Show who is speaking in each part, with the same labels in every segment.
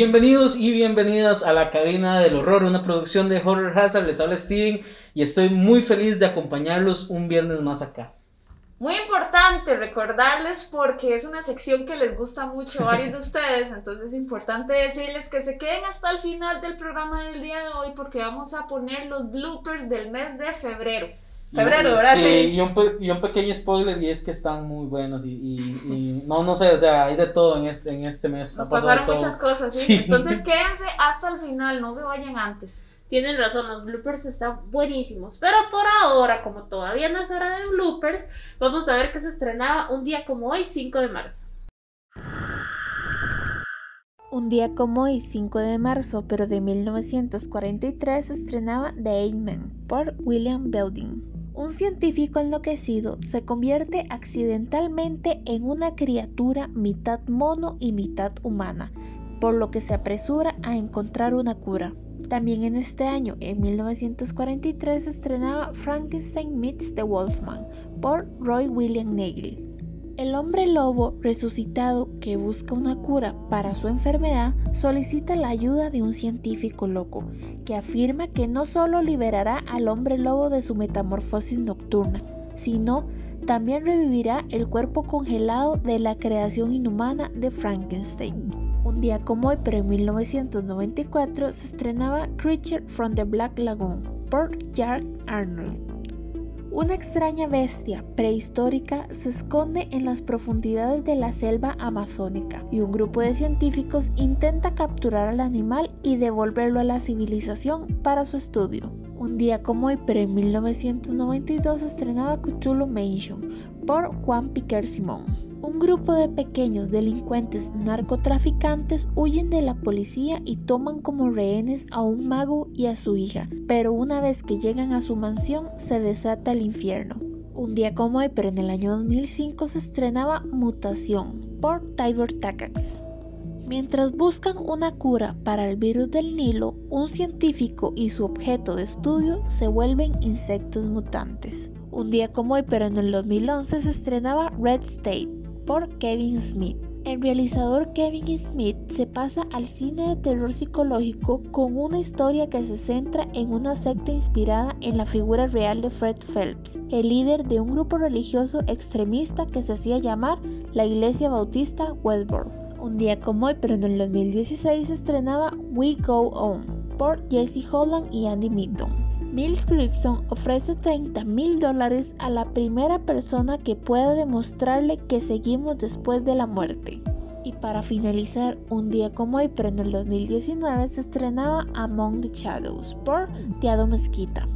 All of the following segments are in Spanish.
Speaker 1: Bienvenidos y bienvenidas a la cabina del horror, una producción de Horror Hazard. Les habla Steven y estoy muy feliz de acompañarlos un viernes más acá.
Speaker 2: Muy importante recordarles porque es una sección que les gusta mucho a varios de ustedes, entonces es importante decirles que se queden hasta el final del programa del día de hoy porque vamos a poner los bloopers del mes de febrero. Febrero, ¿verdad?
Speaker 1: Sí, Y, un, y, un, pequeño spoiler y es que están muy buenos y, y, no, no sé, o sea, hay de todo en este, en este mes.
Speaker 2: Nos pasaron muchas cosas, ¿sí? Entonces quédense hasta el final, no se vayan antes.
Speaker 3: Tienen razón, los bloopers están buenísimos. Pero por ahora, como todavía no es hora de bloopers, vamos a ver que se estrenaba un día como hoy, 5 de marzo.
Speaker 4: Un día como hoy, 5 de marzo, pero de 1943, se estrenaba The Eight Men por William Belding. Un científico enloquecido se convierte accidentalmente en una criatura mitad mono y mitad humana, por lo que se apresura a encontrar una cura. También en este año, en 1943, se estrenaba Frankenstein Meets the Wolfman por Roy William Nagel. El hombre lobo resucitado que busca una cura para su enfermedad solicita la ayuda de un científico loco, que afirma que no solo liberará al hombre lobo de su metamorfosis nocturna, sino también revivirá el cuerpo congelado de la creación inhumana de Frankenstein. Un día como hoy, pero en 1994, se estrenaba Creature from the Black Lagoon por Jack Arnold. Una extraña bestia prehistórica se esconde en las profundidades de la selva amazónica y un grupo de científicos intenta capturar al animal y devolverlo a la civilización para su estudio. Un día como hoy, pero en 1992 estrenaba Cthulhu Mansion por Juan Piquer Simón. Un grupo de pequeños delincuentes narcotraficantes huyen de la policía y toman como rehenes a un mago y a su hija, pero una vez que llegan a su mansión se desata el infierno. Un día como hoy, pero en el año 2005 se estrenaba Mutación por Tibor Takacs. Mientras buscan una cura para el virus del Nilo, un científico y su objeto de estudio se vuelven insectos mutantes. Un día como hoy, pero en el 2011 se estrenaba Red State por Kevin Smith. El realizador Kevin Smith se pasa al cine de terror psicológico con una historia que se centra en una secta inspirada en la figura real de Fred Phelps, el líder de un grupo religioso extremista que se hacía llamar la Iglesia Bautista Westboro. Un día como hoy, pero en el 2016 se estrenaba We Go On por Jesse Holland y Andy Midton. Mills Gibson ofrece 30 mil dólares a la primera persona que pueda demostrarle que seguimos después de la muerte. Y para finalizar, un día como hoy, pero en el 2019 se estrenaba Among the Shadows por Tiado Mezquita.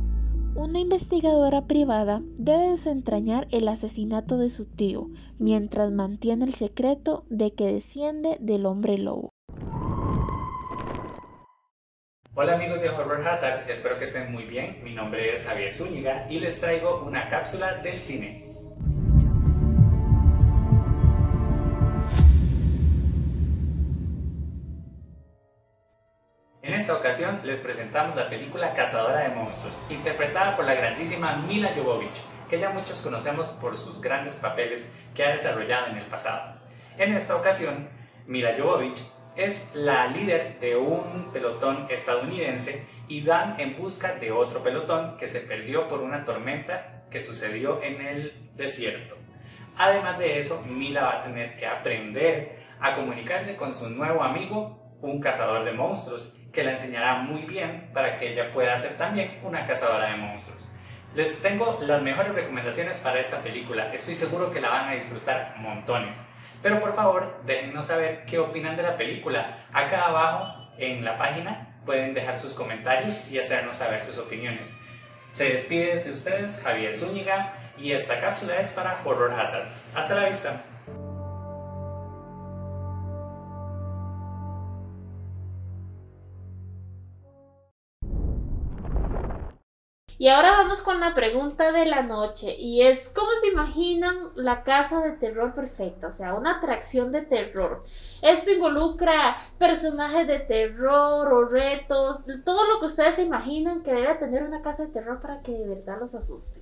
Speaker 4: Una investigadora privada debe desentrañar el asesinato de su tío, mientras mantiene el secreto de que desciende del hombre lobo.
Speaker 5: Hola amigos de Horror Hazard, espero que estén muy bien. Mi nombre es Javier Zúñiga y les traigo una cápsula del cine. En esta ocasión les presentamos la película Cazadora de Monstruos, interpretada por la grandísima Mila Jovovich, que ya muchos conocemos por sus grandes papeles que ha desarrollado en el pasado. En esta ocasión, Mila Jovovich es la líder de un pelotón estadounidense y van en busca de otro pelotón que se perdió por una tormenta que sucedió en el desierto. Además de eso, Mila va a tener que aprender a comunicarse con su nuevo amigo, un cazador de monstruos, que la enseñará muy bien para que ella pueda ser también una cazadora de monstruos. Les tengo las mejores recomendaciones para esta película, estoy seguro que la van a disfrutar montones. Pero por favor, déjennos saber qué opinan de la película. Acá abajo en la página pueden dejar sus comentarios y hacernos saber sus opiniones. Se despide de ustedes Javier Zúñiga y esta cápsula es para Horror Hazard. Hasta la vista.
Speaker 3: Y ahora vamos con la pregunta de la noche y es ¿cómo se imaginan la casa de terror perfecta? O sea, una atracción de terror. Esto involucra personajes de terror o retos, todo lo que ustedes se imaginan que debe tener una casa de terror para que de verdad los asuste.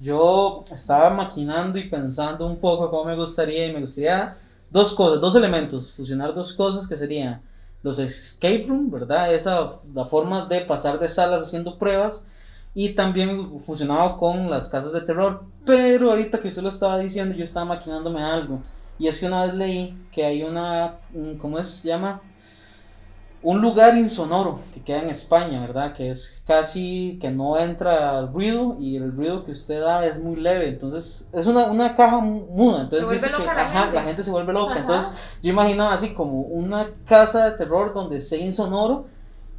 Speaker 1: Yo estaba maquinando y pensando un poco cómo me gustaría y me gustaría dos cosas, dos elementos, fusionar dos cosas que serían los escape room, ¿verdad? Esa la forma de pasar de salas haciendo pruebas y también fusionado con las casas de terror. Pero ahorita que usted lo estaba diciendo, yo estaba maquinándome algo. Y es que una vez leí que hay una, un- ¿cómo se llama? Un lugar insonoro que queda en España, ¿verdad? Que es casi que no entra ruido y el ruido que usted da es muy leve. Entonces, es una, una caja mu- muda. Entonces
Speaker 2: Se
Speaker 1: dice que
Speaker 2: la
Speaker 1: ajá,
Speaker 2: gente.
Speaker 1: la gente se vuelve loca.
Speaker 3: Ajá.
Speaker 1: Entonces, yo imaginaba así como una casa de terror donde sea insonoro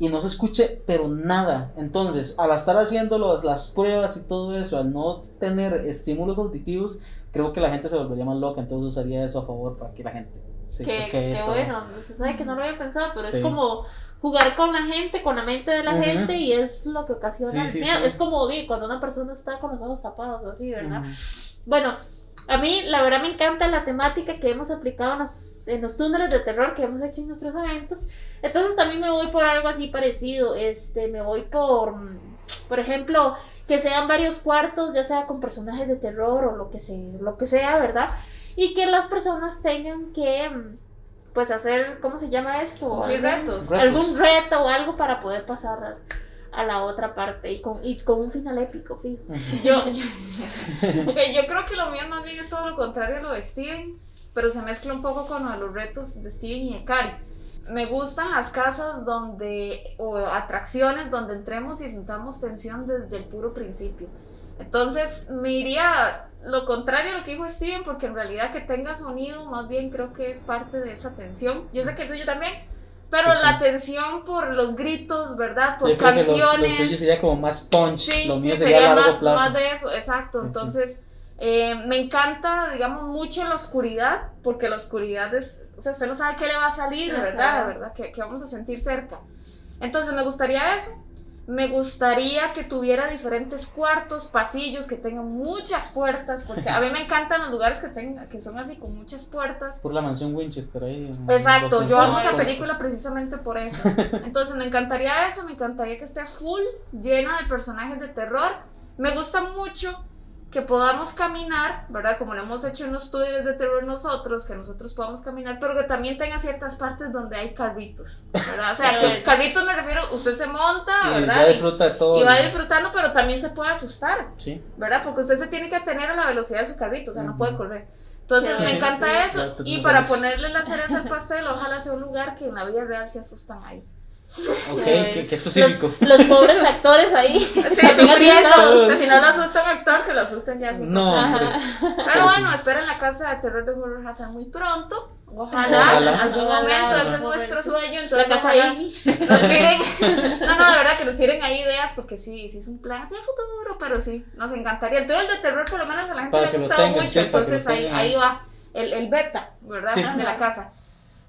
Speaker 1: y no se escuche pero nada. Entonces, al estar haciendo los- las pruebas y todo eso, al no tener estímulos auditivos, creo que la gente se volvería más loca. Entonces usaría eso a favor para que la gente se choquee.
Speaker 3: que
Speaker 1: todo.
Speaker 3: bueno, usted sabe que no lo había pensado, pero
Speaker 1: Sí.
Speaker 3: es como jugar con la gente, con la mente de la
Speaker 1: Ujú.
Speaker 3: gente y es lo que ocasiona
Speaker 1: Sí,
Speaker 3: el
Speaker 1: sí,
Speaker 3: miedo.
Speaker 1: sí.
Speaker 3: Es como cuando una persona está con los ojos tapados, así, ¿verdad?
Speaker 1: Ujú.
Speaker 3: Bueno, a mí la verdad me encanta la temática que hemos aplicado en en los túneles de terror que hemos hecho en nuestros eventos. Entonces también me voy por algo así parecido. Este, me voy por, por ejemplo, que sean varios cuartos, ya sea con personajes de terror o lo que sea, lo que sea, ¿verdad? Y que las personas tengan que, pues, hacer, ¿cómo se llama esto?
Speaker 2: Retos.
Speaker 1: Retos.
Speaker 3: Algún reto o algo para poder pasar a la otra parte y con, y con un final épico, fijo.
Speaker 2: Yo, yo, ok, yo creo que lo mío más bien es todo lo contrario a lo de Steven, pero se mezcla un poco con lo de los retos de Steven y de Cari. Me gustan las casas donde, o atracciones donde entremos y sintamos tensión desde el puro principio. Entonces me iría lo contrario a lo que dijo Steven, porque en realidad que tenga sonido, más bien creo que es parte de esa tensión. Yo sé que el suyo también, pero
Speaker 1: Sí, sí.
Speaker 2: la tensión por los gritos, ¿verdad? Por
Speaker 1: Yo creo que los-
Speaker 2: canciones.
Speaker 1: Los, suyos sería como más punch,
Speaker 2: Sí,
Speaker 1: lo mío sería a largo
Speaker 2: más,
Speaker 1: plazo.
Speaker 2: más de eso, exacto. Entonces, eh, me encanta, digamos, mucho la oscuridad, porque la oscuridad es, o sea, usted no sabe qué le va a salir,
Speaker 3: Ajá.
Speaker 2: ¿verdad? ¿verdad? Que, que vamos a sentir cerca. Entonces, me gustaría eso. Me gustaría que tuviera diferentes cuartos, pasillos, que tengan muchas puertas, porque a mí me encantan los lugares que, tengan, que son así con muchas puertas.
Speaker 1: Por la mansión Winchester ahí.
Speaker 2: Exacto, yo amo esa película precisamente por eso. Entonces me encantaría eso, me encantaría que esté full, llena de personajes de terror. Me gusta mucho que podamos caminar, ¿verdad? Como lo hemos hecho en los estudios de terror nosotros, que nosotros podamos caminar, pero que también tenga ciertas partes donde hay carritos, ¿verdad? O sea, que carritos me refiero, usted se monta, ¿verdad? Y-
Speaker 1: disfruta de todo.
Speaker 2: y va disfrutando, pero también se puede asustar.
Speaker 1: Sí.
Speaker 2: ¿verdad? Porque usted se tiene que atener a la velocidad de su carrito, o sea, no puede correr. Entonces me encanta
Speaker 3: sí.
Speaker 2: eso. Y para ponerle la cereza al pastel, ojalá sea un lugar que en la vida real se asustan ahí.
Speaker 1: Ok, qué, qué específico.
Speaker 3: Los, los pobres actores ahí.
Speaker 2: Sí, sufriendo. O sea, si no lo asusta un actor, que lo asusten ya así.
Speaker 1: No, hombre.
Speaker 2: Pero bueno, esperen la casa de terror de Horror Hazard muy pronto. Ojalá,
Speaker 1: Ojalá.
Speaker 2: en algún
Speaker 3: Ojalá,
Speaker 2: momento, ese es nuestro sueño.
Speaker 3: La
Speaker 2: Entonces,
Speaker 3: casa
Speaker 2: ojalá
Speaker 3: ahí.
Speaker 2: nos tiren. No, no, de verdad que nos tiren ahí ideas, porque sí, sí es un plan hacia el futuro, pero sí, nos encantaría. El túnel de terror, por lo menos a la gente
Speaker 1: Para
Speaker 2: le ha gustado
Speaker 1: tengan,
Speaker 2: mucho,
Speaker 1: sí,
Speaker 2: entonces ahí, ahí va el, el beta, ¿verdad?
Speaker 1: Sí.
Speaker 2: De la casa.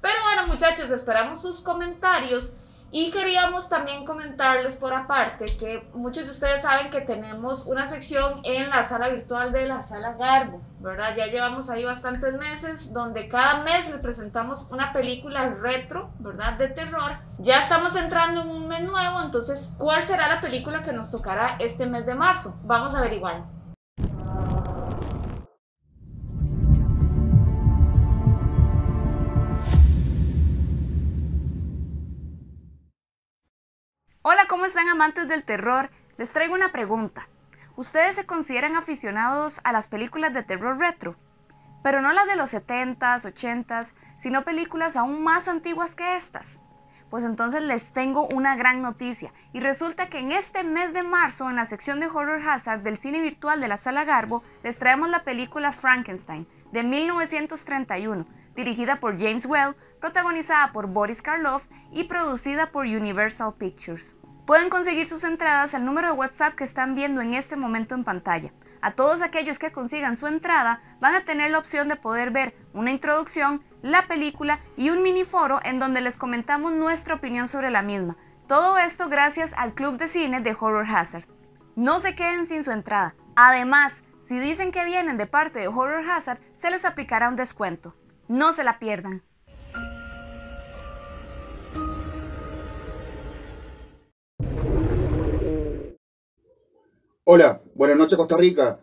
Speaker 2: Pero bueno, muchachos, esperamos sus comentarios. Y queríamos también comentarles por aparte que muchos de ustedes saben que tenemos una sección en la sala virtual de la sala Garbo, ¿verdad? Ya llevamos ahí bastantes meses donde cada mes les presentamos una película retro, ¿verdad? De terror. Ya estamos entrando en un mes nuevo, entonces, ¿cuál será la película que nos tocará este mes de marzo? Vamos a averiguar. Hola, ¿cómo están amantes del terror? Les traigo una pregunta. ¿Ustedes se consideran aficionados a las películas de terror retro? Pero no las de los 70s, 80s, sino películas aún más antiguas que estas. Pues entonces les tengo una gran noticia. Y resulta que en este mes de marzo, en la sección de Horror Hazard del cine virtual de la Sala Garbo, les traemos la película Frankenstein, de 1931, dirigida por James Well, protagonizada por Boris Karloff y producida por Universal Pictures. Pueden conseguir sus entradas al número de WhatsApp que están viendo en este momento en pantalla. A todos aquellos que consigan su entrada van a tener la opción de poder ver una introducción, la película y un mini foro en donde les comentamos nuestra opinión sobre la misma. Todo esto gracias al Club de Cine de Horror Hazard. No se queden sin su entrada. Además, si dicen que vienen de parte de Horror Hazard, se les aplicará un descuento. No se la pierdan.
Speaker 6: Hola, buenas noches Costa Rica.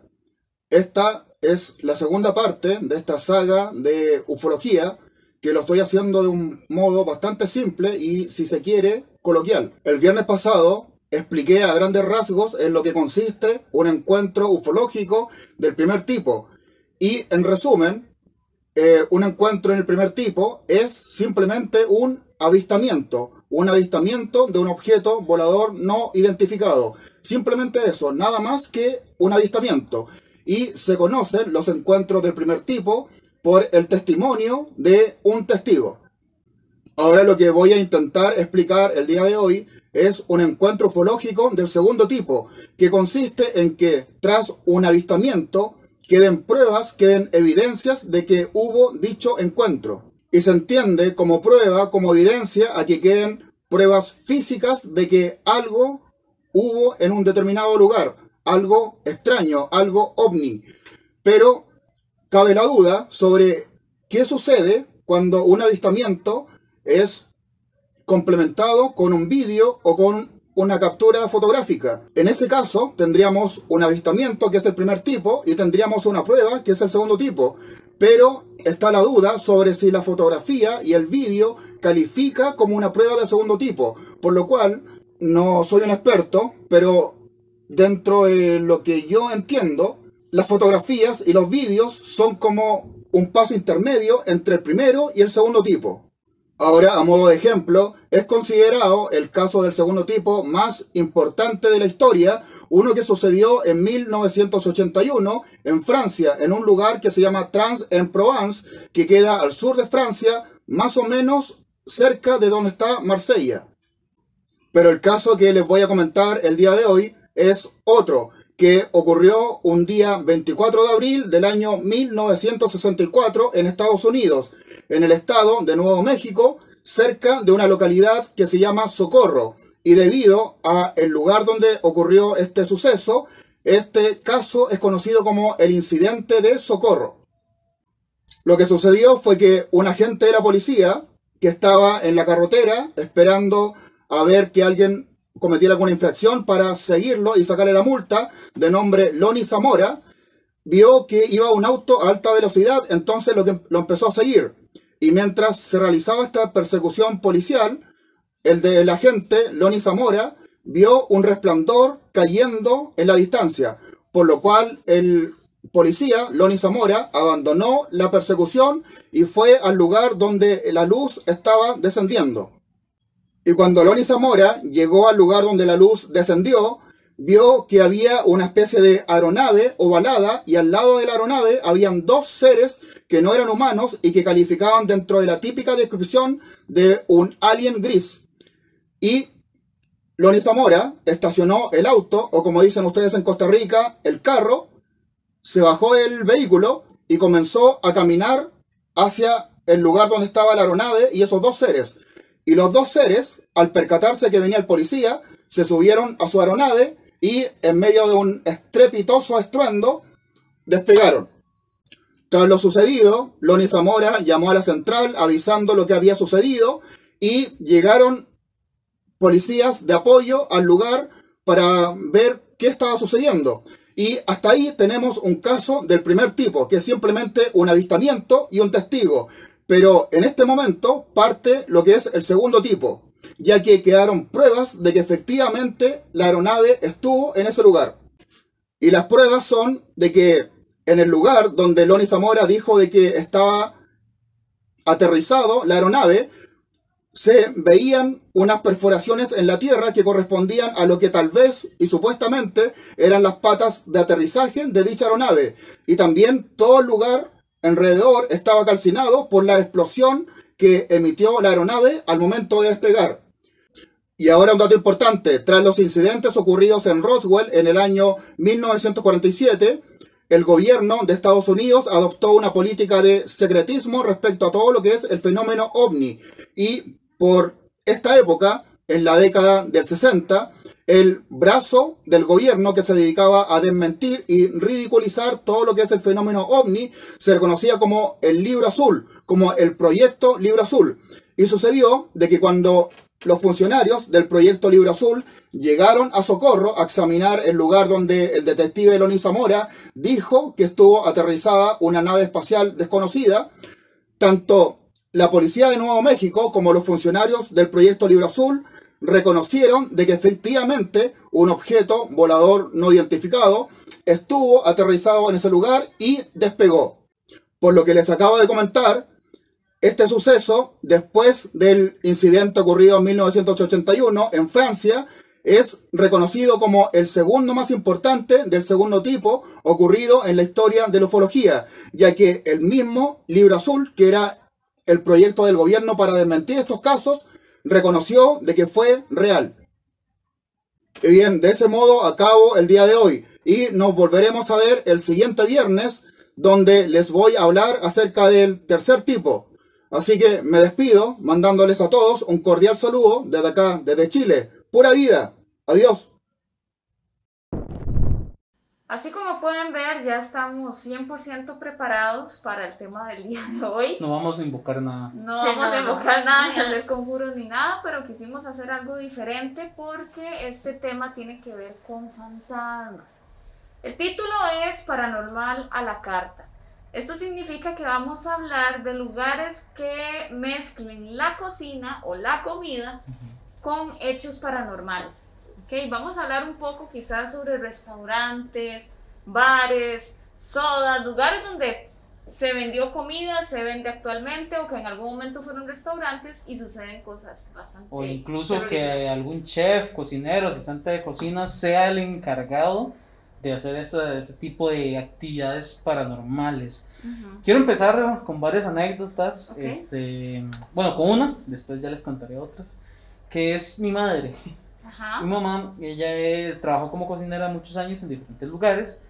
Speaker 6: Esta es la segunda parte de esta saga de ufología que lo estoy haciendo de un modo bastante simple y, si se quiere, coloquial. El viernes pasado expliqué a grandes rasgos en lo que consiste un encuentro ufológico del primer tipo. Y en resumen, eh, un encuentro en el primer tipo es simplemente un avistamiento, un avistamiento de un objeto volador no identificado. Simplemente eso, nada más que un avistamiento. Y se conocen los encuentros del primer tipo por el testimonio de un testigo. Ahora lo que voy a intentar explicar el día de hoy es un encuentro ufológico del segundo tipo, que consiste en que tras un avistamiento queden pruebas, queden evidencias de que hubo dicho encuentro. Y se entiende como prueba, como evidencia, a que queden pruebas físicas de que algo hubo en un determinado lugar, algo extraño, algo ovni. Pero cabe la duda sobre qué sucede cuando un avistamiento es complementado con un vídeo o con una captura fotográfica. En ese caso, tendríamos un avistamiento, que es el primer tipo, y tendríamos una prueba, que es el segundo tipo. Pero está la duda sobre si la fotografía y el vídeo califica como una prueba de segundo tipo. Por lo cual, no soy un experto, pero dentro de lo que yo entiendo, las fotografías y los vídeos son como un paso intermedio entre el primero y el segundo tipo. Ahora, a modo de ejemplo, es considerado el caso del segundo tipo más importante de la historia, uno que sucedió en 1981 en Francia, en un lugar que se llama Trans-en-Provence, que queda al sur de Francia, más o menos cerca de donde está Marsella. Pero el caso que les voy a comentar el día de hoy es otro, que ocurrió un día 24 de abril del año 1964 en Estados Unidos, en el estado de Nuevo México, cerca de una localidad que se llama Socorro. Y debido a el lugar donde ocurrió este suceso, este caso es conocido como el incidente de Socorro. Lo que sucedió fue que un agente de la policía que estaba en la carretera esperando a ver que alguien cometiera alguna infracción para seguirlo y sacarle la multa, de nombre Loni Zamora, vio que iba un auto a alta velocidad, entonces lo, que, lo empezó a seguir. Y mientras se realizaba esta persecución policial, el del agente Loni Zamora vio un resplandor cayendo en la distancia, por lo cual el policía, Loni Zamora, abandonó la persecución y fue al lugar donde la luz estaba descendiendo. Y cuando Loni Zamora llegó al lugar donde la luz descendió, vio que había una especie de aeronave ovalada y al lado de la aeronave habían dos seres que no eran humanos y que calificaban dentro de la típica descripción de un alien gris. Y Loni Zamora estacionó el auto, o como dicen ustedes en Costa Rica, el carro, se bajó el vehículo y comenzó a caminar hacia el lugar donde estaba la aeronave y esos dos seres. Y los dos seres, al percatarse que venía el policía, se subieron a su aeronave y en medio de un estrepitoso estruendo despegaron. Tras lo sucedido, Loni Zamora llamó a la central avisando lo que había sucedido y llegaron policías de apoyo al lugar para ver qué estaba sucediendo. Y hasta ahí tenemos un caso del primer tipo, que es simplemente un avistamiento y un testigo. Pero en este momento parte lo que es el segundo tipo, ya que quedaron pruebas de que efectivamente la aeronave estuvo en ese lugar. Y las pruebas son de que en el lugar donde Loni Zamora dijo de que estaba aterrizado la aeronave, se veían unas perforaciones en la tierra que correspondían a lo que tal vez y supuestamente eran las patas de aterrizaje de dicha aeronave. Y también todo el lugar alrededor estaba calcinado por la explosión que emitió la aeronave al momento de despegar. Y ahora un dato importante, tras los incidentes ocurridos en Roswell en el año 1947, el gobierno de Estados Unidos adoptó una política de secretismo respecto a todo lo que es el fenómeno ovni. Y por esta época, en la década del 60, el brazo del gobierno que se dedicaba a desmentir y ridiculizar todo lo que es el fenómeno ovni se reconocía como el libro azul, como el proyecto libro azul. Y sucedió de que cuando los funcionarios del proyecto libro azul llegaron a Socorro a examinar el lugar donde el detective Eloni Zamora dijo que estuvo aterrizada una nave espacial desconocida, tanto la policía de Nuevo México como los funcionarios del proyecto Libro Azul reconocieron de que efectivamente un objeto volador no identificado estuvo aterrizado en ese lugar y despegó. Por lo que les acabo de comentar, este suceso, después del incidente ocurrido en 1981 en Francia, es reconocido como el segundo más importante del segundo tipo ocurrido en la historia de la ufología, ya que el mismo Libro Azul, que era el proyecto del gobierno para desmentir estos casos, reconoció de que fue real. Y bien, de ese modo acabo el día de hoy y nos volveremos a ver el siguiente viernes donde les voy a hablar acerca del tercer tipo. Así que me despido mandándoles a todos un cordial saludo desde acá, desde Chile. Pura vida. Adiós.
Speaker 2: Así como pueden ver, ya estamos 100% preparados para el tema del día de hoy.
Speaker 1: No vamos a invocar nada.
Speaker 2: No
Speaker 3: Sí,
Speaker 2: vamos
Speaker 3: no,
Speaker 2: a
Speaker 3: no.
Speaker 2: invocar nada ni hacer conjuros ni nada, pero quisimos hacer algo diferente porque este tema tiene que ver con fantasmas. El título es Paranormal a la carta. Esto significa que vamos a hablar de lugares que mezclen la cocina o la comida con hechos paranormales. ¿Ok? Vamos a hablar un poco quizás sobre restaurantes, bares, sodas, lugares donde se vendió comida, se vende actualmente o que en algún momento fueron restaurantes y suceden cosas bastante
Speaker 1: O incluso que algún chef, cocinero, asistente de cocina sea el encargado de hacer ese, ese tipo de actividades paranormales.
Speaker 2: Ujú.
Speaker 1: Quiero empezar con varias anécdotas.
Speaker 2: Ok.
Speaker 1: Este, bueno, con una, después ya les contaré otras. Que es mi madre.
Speaker 2: Ajá.
Speaker 1: Mi mamá, ella eh, trabajó como cocinera muchos años en diferentes lugares.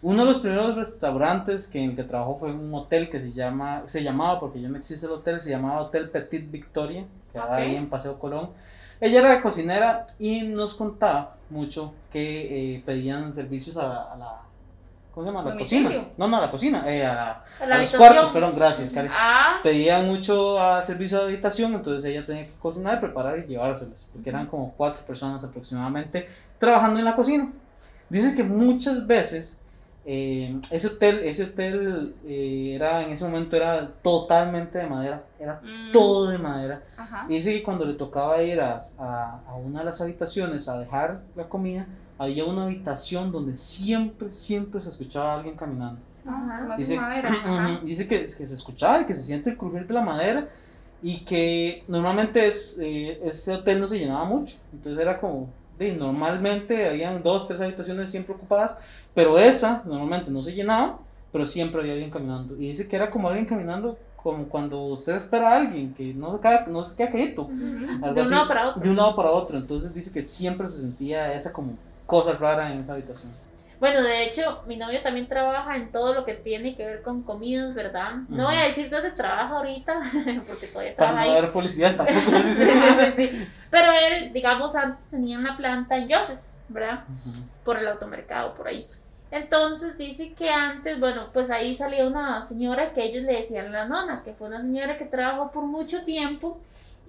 Speaker 1: Uno de los primeros restaurantes que, en que trabajó fue un hotel que se, llama, se llamaba, porque ya no existe el hotel, se llamaba Hotel Petit Victoria, que
Speaker 2: Ok.
Speaker 1: ahí en Paseo Colón. Ella era cocinera y nos contaba mucho que eh, pedían servicios a, a la... ¿Cómo se llama? A la cocina. No, no, a la cocina. eh, a, la-
Speaker 3: A
Speaker 1: a
Speaker 3: la
Speaker 1: los
Speaker 3: habitación.
Speaker 1: cuartos, perdón, gracias, Karen
Speaker 2: Ah,
Speaker 1: pedían mucho a servicio de habitación, entonces ella tenía que cocinar, preparar y llevárselos, porque eran como cuatro personas aproximadamente trabajando en la cocina. Dicen que muchas veces eh, ese hotel, ese hotel eh, era en ese momento era totalmente de madera, era
Speaker 2: mm,
Speaker 1: todo de madera.
Speaker 2: Ajá.
Speaker 1: Y dice que cuando le tocaba ir a, a, a una de las habitaciones a dejar la comida, había una habitación donde siempre, siempre se escuchaba a alguien caminando.
Speaker 2: Ajá, más
Speaker 1: Dice,
Speaker 2: madera. Ajá.
Speaker 1: Dice que, que se escuchaba y que se siente el crujir de la madera y que normalmente es, eh, ese hotel no se llenaba mucho. Entonces era como, de, normalmente habían dos, tres habitaciones siempre ocupadas, pero esa normalmente no se llenaba, pero siempre había alguien caminando. Y dice que era como alguien caminando como cuando usted espera a alguien que no se queda, no se queda quieto.
Speaker 3: Ujú.
Speaker 1: algo
Speaker 3: De un
Speaker 1: así,
Speaker 3: lado para otro.
Speaker 1: De un lado para otro. Entonces dice que siempre se sentía esa como cosa rara en esa habitación.
Speaker 3: Bueno, de hecho, mi novio también trabaja en todo lo que tiene que ver con comidas, ¿verdad? No
Speaker 1: Ujú.
Speaker 3: voy a decir dónde trabaja ahorita, porque todavía
Speaker 1: Para
Speaker 3: trabaja
Speaker 1: no
Speaker 3: ahí.
Speaker 1: dar publicidad tampoco.
Speaker 3: Sí,
Speaker 1: sí,
Speaker 3: sí. Pero él, digamos, antes tenía una planta en Yoses, ¿verdad?
Speaker 1: Ujú.
Speaker 3: Por el automercado, por ahí. Entonces dice que antes, bueno, pues ahí salía una señora que ellos le decían la nona, que fue una señora que trabajó por mucho tiempo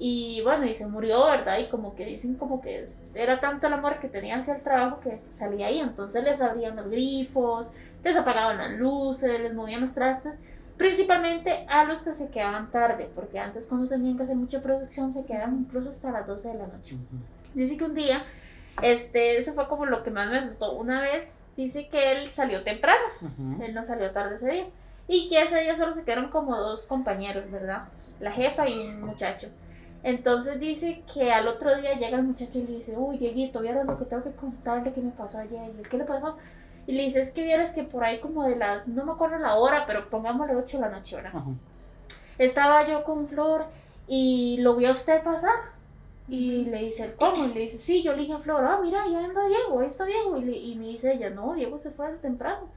Speaker 3: y bueno, y se murió, ¿verdad? Y como que dicen como que era tanto el amor que tenía hacia el trabajo que salía ahí, entonces les abrían los grifos, les apagaban las luces, les movían los trastes, principalmente a los que se quedaban tarde, porque antes cuando tenían que hacer mucha producción se quedaban incluso hasta las 12 de la noche. Dice que un día, este, eso fue como lo que más me asustó. Una vez dice que él salió temprano,
Speaker 1: Ujú.
Speaker 3: él no salió tarde ese día. Y que ese día solo se quedaron como dos compañeros, ¿verdad? La jefa y un muchacho. Entonces dice que al otro día llega el muchacho y le dice, uy, Dieguito, vieras lo que tengo que contarle que me pasó ayer. Y él, ¿qué le pasó? Y le dice, es que vieras que por ahí como de las, no me acuerdo la hora, pero pongámosle 8 de la noche, ¿verdad?
Speaker 1: Ajá.
Speaker 3: estaba yo con Flor y lo vio a usted pasar. Y le dice, él, ¿cómo? Y le dice, sí, yo le dije a Flor, ah, mira, ya anda Diego, ahí está Diego. Y, le- y me dice ella, no, Diego se fue temprano.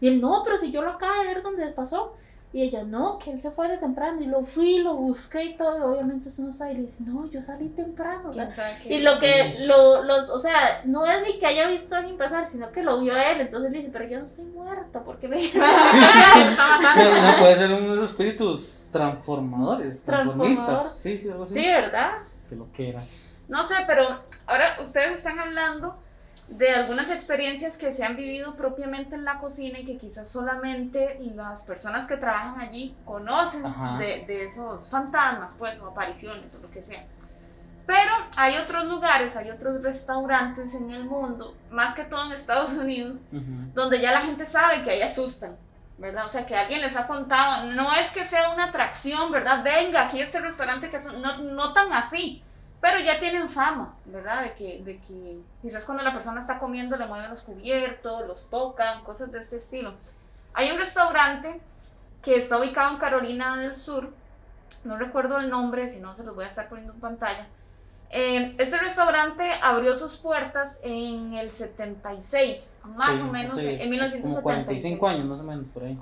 Speaker 3: Y él, no, pero si yo lo acabo de ver dónde pasó. Y ella, no, que él se fue de temprano. Y lo fui, lo busqué y todo. Y obviamente eso no está. Y le dice, no, yo salí temprano. o sea,
Speaker 2: ¿Quién sabe
Speaker 3: y lo que, lo, los, o sea, no es ni que haya visto a alguien pasar, sino que lo vio a él. Entonces le dice, pero yo no estoy muerta, ¿por qué me
Speaker 1: Sí, sí, sí. No, no puede ser uno de esos espíritus transformadores,
Speaker 3: Transformador.
Speaker 1: transformistas. Sí, sí, algo así.
Speaker 3: Sí, ¿verdad?
Speaker 1: Que lo que era.
Speaker 2: No sé, pero ahora ustedes están hablando de algunas experiencias que se han vivido propiamente en la cocina y que quizás solamente las personas que trabajan allí conocen de, de esos fantasmas, pues, o apariciones o lo que sea. Pero hay otros lugares, hay otros restaurantes en el mundo, más que todo en Estados Unidos, donde ya la gente sabe que ahí asustan, ¿verdad? O sea, que alguien les ha contado, no es que sea una atracción, ¿verdad? Venga, aquí este restaurante que son, no, no tan así, pero ya tienen fama, ¿verdad? De que, de que quizás cuando la persona está comiendo le mueven los cubiertos, los tocan, cosas de este estilo. Hay un restaurante que está ubicado en Carolina del Sur, no recuerdo el nombre, si no se los voy a estar poniendo en pantalla. Eh, este restaurante abrió sus puertas en el 76, más
Speaker 1: Sí,
Speaker 2: o menos
Speaker 1: sí,
Speaker 2: en
Speaker 1: Como
Speaker 2: 1976.
Speaker 1: 45 años, más o menos, por ahí.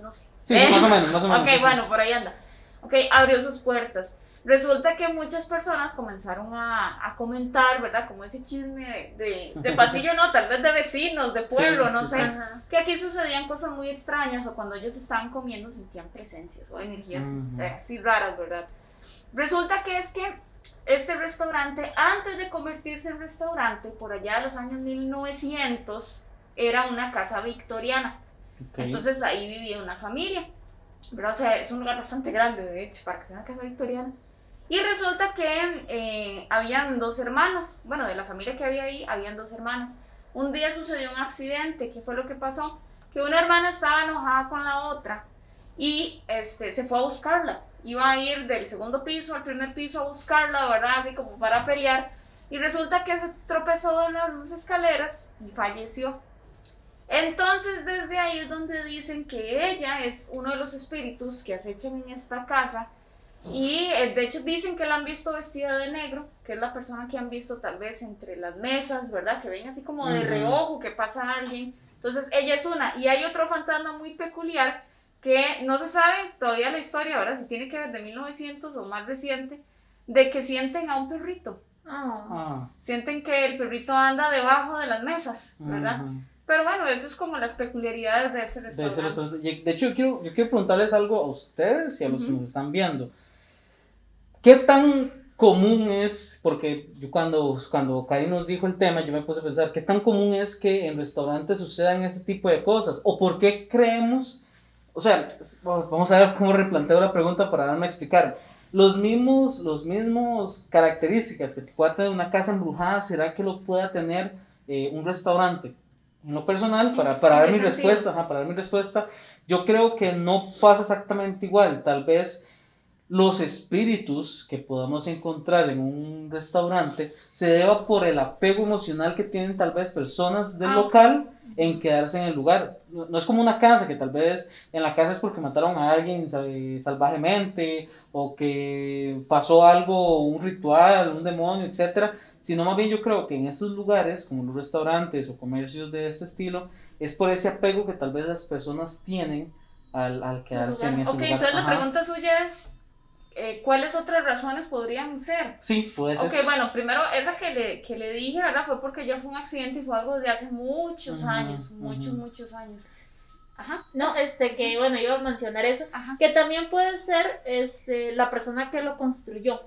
Speaker 2: No sé.
Speaker 1: Sí,
Speaker 2: Eh,
Speaker 1: más o menos, más o menos.
Speaker 2: Ok,
Speaker 1: sí.
Speaker 2: bueno, por ahí anda. Ok, abrió sus puertas. Resulta que muchas personas comenzaron a, a comentar, ¿verdad? Como ese chisme de, de, de pasillo, no, tal vez de vecinos, de pueblo,
Speaker 1: Sí,
Speaker 2: no
Speaker 1: sí,
Speaker 2: sé.
Speaker 1: sí.
Speaker 2: Que aquí sucedían cosas muy extrañas o cuando ellos estaban comiendo sentían presencias o energías
Speaker 1: Ujú.
Speaker 2: eh, así raras, ¿verdad? Resulta que es que este restaurante, antes de convertirse en restaurante, por allá de los años 1900, era una casa victoriana.
Speaker 1: Ok.
Speaker 2: Entonces ahí vivía una familia. ¿verdad? O sea, es un lugar bastante grande, de hecho, para que sea una casa victoriana. Y resulta que eh, habían dos hermanas. Bueno, de la familia que había ahí, habían dos hermanas. Un día sucedió un accidente. ¿Qué fue lo que pasó? Que una hermana estaba enojada con la otra y este, se fue a buscarla. Iba a ir del segundo piso al primer piso a buscarla, ¿verdad? Así como para pelear. Y resulta que se tropezó en las escaleras y falleció. Entonces desde ahí es donde dicen que ella es uno de los espíritus que acechan en esta casa y eh, de hecho dicen que la han visto vestida de negro, que es la persona que han visto tal vez entre las mesas, ¿verdad? Que ven así como de reojo que pasa alguien. Entonces ella es una y hay otro fantasma muy peculiar que no se sabe todavía la historia, ¿verdad? Si tiene que ver de 1900 o más reciente, de que sienten a un perrito.
Speaker 3: Ah.
Speaker 1: Ah,
Speaker 2: Sienten que el perrito anda debajo de las mesas, ¿verdad?
Speaker 1: ujú.
Speaker 2: Pero bueno, eso es como las peculiaridades de ese
Speaker 1: De ese
Speaker 2: restaurante.
Speaker 1: restaurante. De hecho, yo quiero, yo quiero preguntarles algo a ustedes y a los que
Speaker 2: Ujú.
Speaker 1: nos están viendo. ¿Qué tan común es, porque yo cuando, cuando Cari nos dijo el tema, yo me puse a pensar, ¿qué tan común es que en restaurantes sucedan este tipo de cosas? ¿O por qué creemos, o sea, vamos a ver cómo replanteo la pregunta para darme a explicar. Los mismos, los mismos características que pueda tener una casa embrujada, ¿será que lo pueda tener eh, un restaurante? En lo personal, para, para
Speaker 2: ¿En
Speaker 1: dar mi
Speaker 2: sentido?
Speaker 1: respuesta, ajá, para dar mi respuesta, yo creo que no pasa exactamente igual. Tal vez los espíritus que podamos encontrar en un restaurante se deba por el apego emocional que tienen tal vez personas del
Speaker 2: Ah,
Speaker 1: local en quedarse en el lugar. No no es como una casa, que tal vez en la casa es porque mataron a alguien eh, salvajemente o que pasó algo, un ritual, un demonio, etcétera, sino más bien yo creo que en esos lugares, como los restaurantes o comercios de este estilo, es por ese apego que tal vez las personas tienen al, al quedarse en ese
Speaker 2: Ok,
Speaker 1: lugar.
Speaker 2: entonces la pregunta suya es, eh, ¿cuáles otras razones podrían ser?
Speaker 1: Sí, puede ser.
Speaker 2: Ok, bueno, primero esa que le, que le dije, ¿verdad? Fue porque ya fue un accidente y fue algo de hace muchos
Speaker 1: Ujú,
Speaker 2: años, muchos,
Speaker 1: ujú.
Speaker 2: muchos años. Ajá,
Speaker 3: No, este que bueno, iba a mencionar eso,
Speaker 2: ajá.
Speaker 3: que también puede ser este la persona que lo construyó.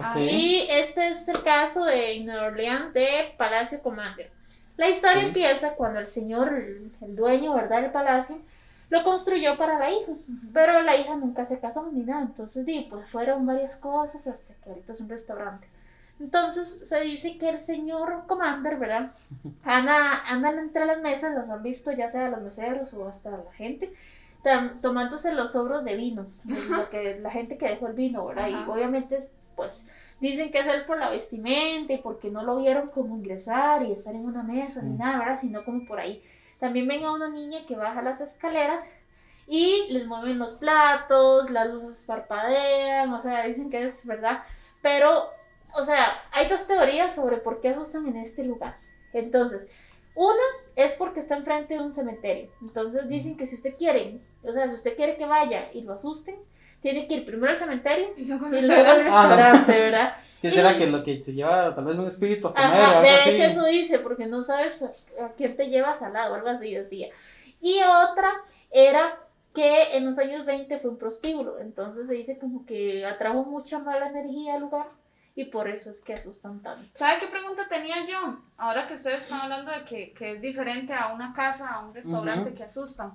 Speaker 2: Ah,
Speaker 1: Ok.
Speaker 3: Y este es el caso de Nueva Orleans de Palacio Commander. La historia
Speaker 1: Sí.
Speaker 3: empieza cuando el señor, el, el dueño, ¿verdad? del palacio, lo construyó para la hija, pero la hija nunca se casó ni nada, entonces di, pues fueron varias cosas hasta que ahorita es un restaurante. Entonces se dice que el señor Commander, ¿verdad? Anda, andan entre las mesas, los han visto ya sea los meseros o hasta la gente, tomándose los sobros de vino, es lo que, la gente que dejó el vino, ¿verdad? Y obviamente, es, pues, dicen que es él por la vestimenta y porque no lo vieron como ingresar y estar en una mesa
Speaker 1: Sí.
Speaker 3: ni nada, ¿verdad? Sino como por ahí. También ven a una niña que baja las escaleras y les mueven los platos, las luces parpadean, o sea, dicen que es verdad. Pero, o sea, hay dos teorías sobre por qué asustan en este lugar. Entonces, una es porque está enfrente de un cementerio. Entonces dicen que si usted quiere, o sea, si usted quiere que vaya y lo asusten, tiene que ir primero al cementerio
Speaker 2: Y luego
Speaker 3: al
Speaker 2: restaurante.
Speaker 1: Ah,
Speaker 3: ¿verdad?
Speaker 1: Es que será que lo que se lleva tal vez un espíritu a comer o algo
Speaker 3: de
Speaker 1: así.
Speaker 3: hecho eso dice, porque no sabes a quién te llevas al lado, algo así decía. Y otra era que en los años 20 fue un prostíbulo, entonces se dice como que atrajo mucha mala energía al lugar y por eso es que asustan tanto.
Speaker 2: ¿Sabe qué pregunta tenía yo? Ahora que ustedes están hablando de que, que es diferente a una casa, a un restaurante
Speaker 1: Ujú.
Speaker 2: que asustan.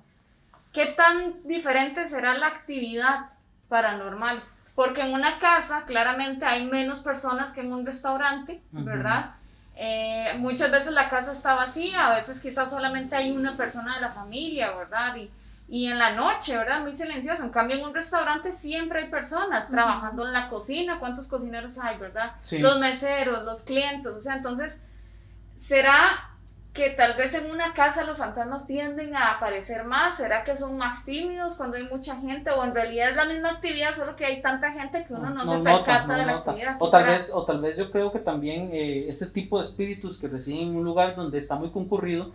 Speaker 2: ¿Qué tan diferente será la actividad paranormal? Porque en una casa claramente hay menos personas que en un restaurante. ¿verdad? Eh, muchas veces la casa está vacía, a veces quizás solamente hay una persona de la familia, ¿verdad? Y, y en la noche, ¿verdad? Muy silencioso. En cambio, en un restaurante siempre hay personas trabajando en la cocina. ¿Cuántos cocineros hay, verdad?
Speaker 1: Sí.
Speaker 2: Los meseros, los clientes. O sea, entonces, ¿será que tal vez en una casa los fantasmas tienden a aparecer más? ¿Será que son más tímidos cuando hay mucha gente? ¿O en realidad es la misma actividad, solo que hay tanta gente que uno no, se
Speaker 1: nota,
Speaker 2: percata
Speaker 1: no
Speaker 2: de la
Speaker 1: nota.
Speaker 2: actividad?
Speaker 1: O
Speaker 2: ¿Qué
Speaker 1: tal,
Speaker 2: será?
Speaker 1: vez, o tal vez yo creo que también eh, este tipo de espíritus que residen en un lugar donde está muy concurrido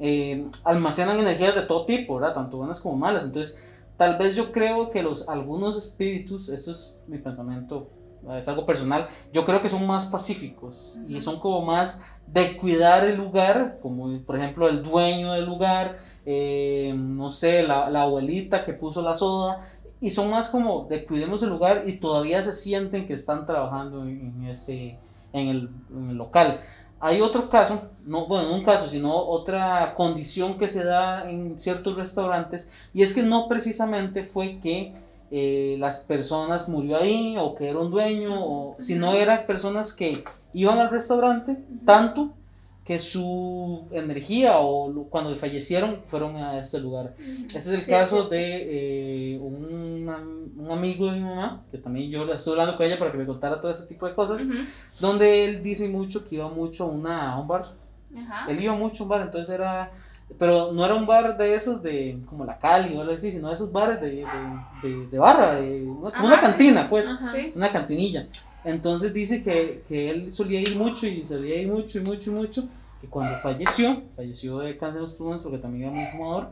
Speaker 1: eh, almacenan energías de todo tipo, ¿verdad? Tanto buenas como malas. Entonces, tal vez yo creo que los, algunos espíritus, esto es mi pensamiento, es algo personal, yo creo que son más pacíficos y son como más de cuidar el lugar, como por ejemplo el dueño del lugar, eh, no sé, la, la abuelita que puso la soda, y son más como de cuidemos el lugar y todavía se sienten que están trabajando en, ese, en el, en el local. Hay otro caso, no, bueno, no un caso, sino otra condición que se da en ciertos restaurantes, y es que no precisamente fue que eh, las personas murió ahí o que era un dueño, o, sino eran personas que iban al restaurante tanto que su energía o cuando fallecieron fueron a este lugar. Ese es el
Speaker 3: Sí,
Speaker 1: caso
Speaker 3: sí.
Speaker 1: de eh, un, un amigo de mi mamá, que también yo estuve hablando con ella para que me contara todo ese tipo de cosas,
Speaker 2: Ujú.
Speaker 1: donde él dice mucho que iba mucho a, una, a un bar.
Speaker 2: Ajá.
Speaker 1: Él iba mucho a un bar, entonces era... Pero no era un bar de esos de como la Cali o algo así, sino de esos bares de, de, de- de barra, de una, como una
Speaker 2: Ajá, sí.
Speaker 1: cantina, pues
Speaker 3: Ajá.
Speaker 1: Una cantinilla. Entonces dice que, que él solía ir mucho y solía ir mucho y mucho y mucho, que cuando falleció, falleció de cáncer de los pulmones porque también era muy fumador,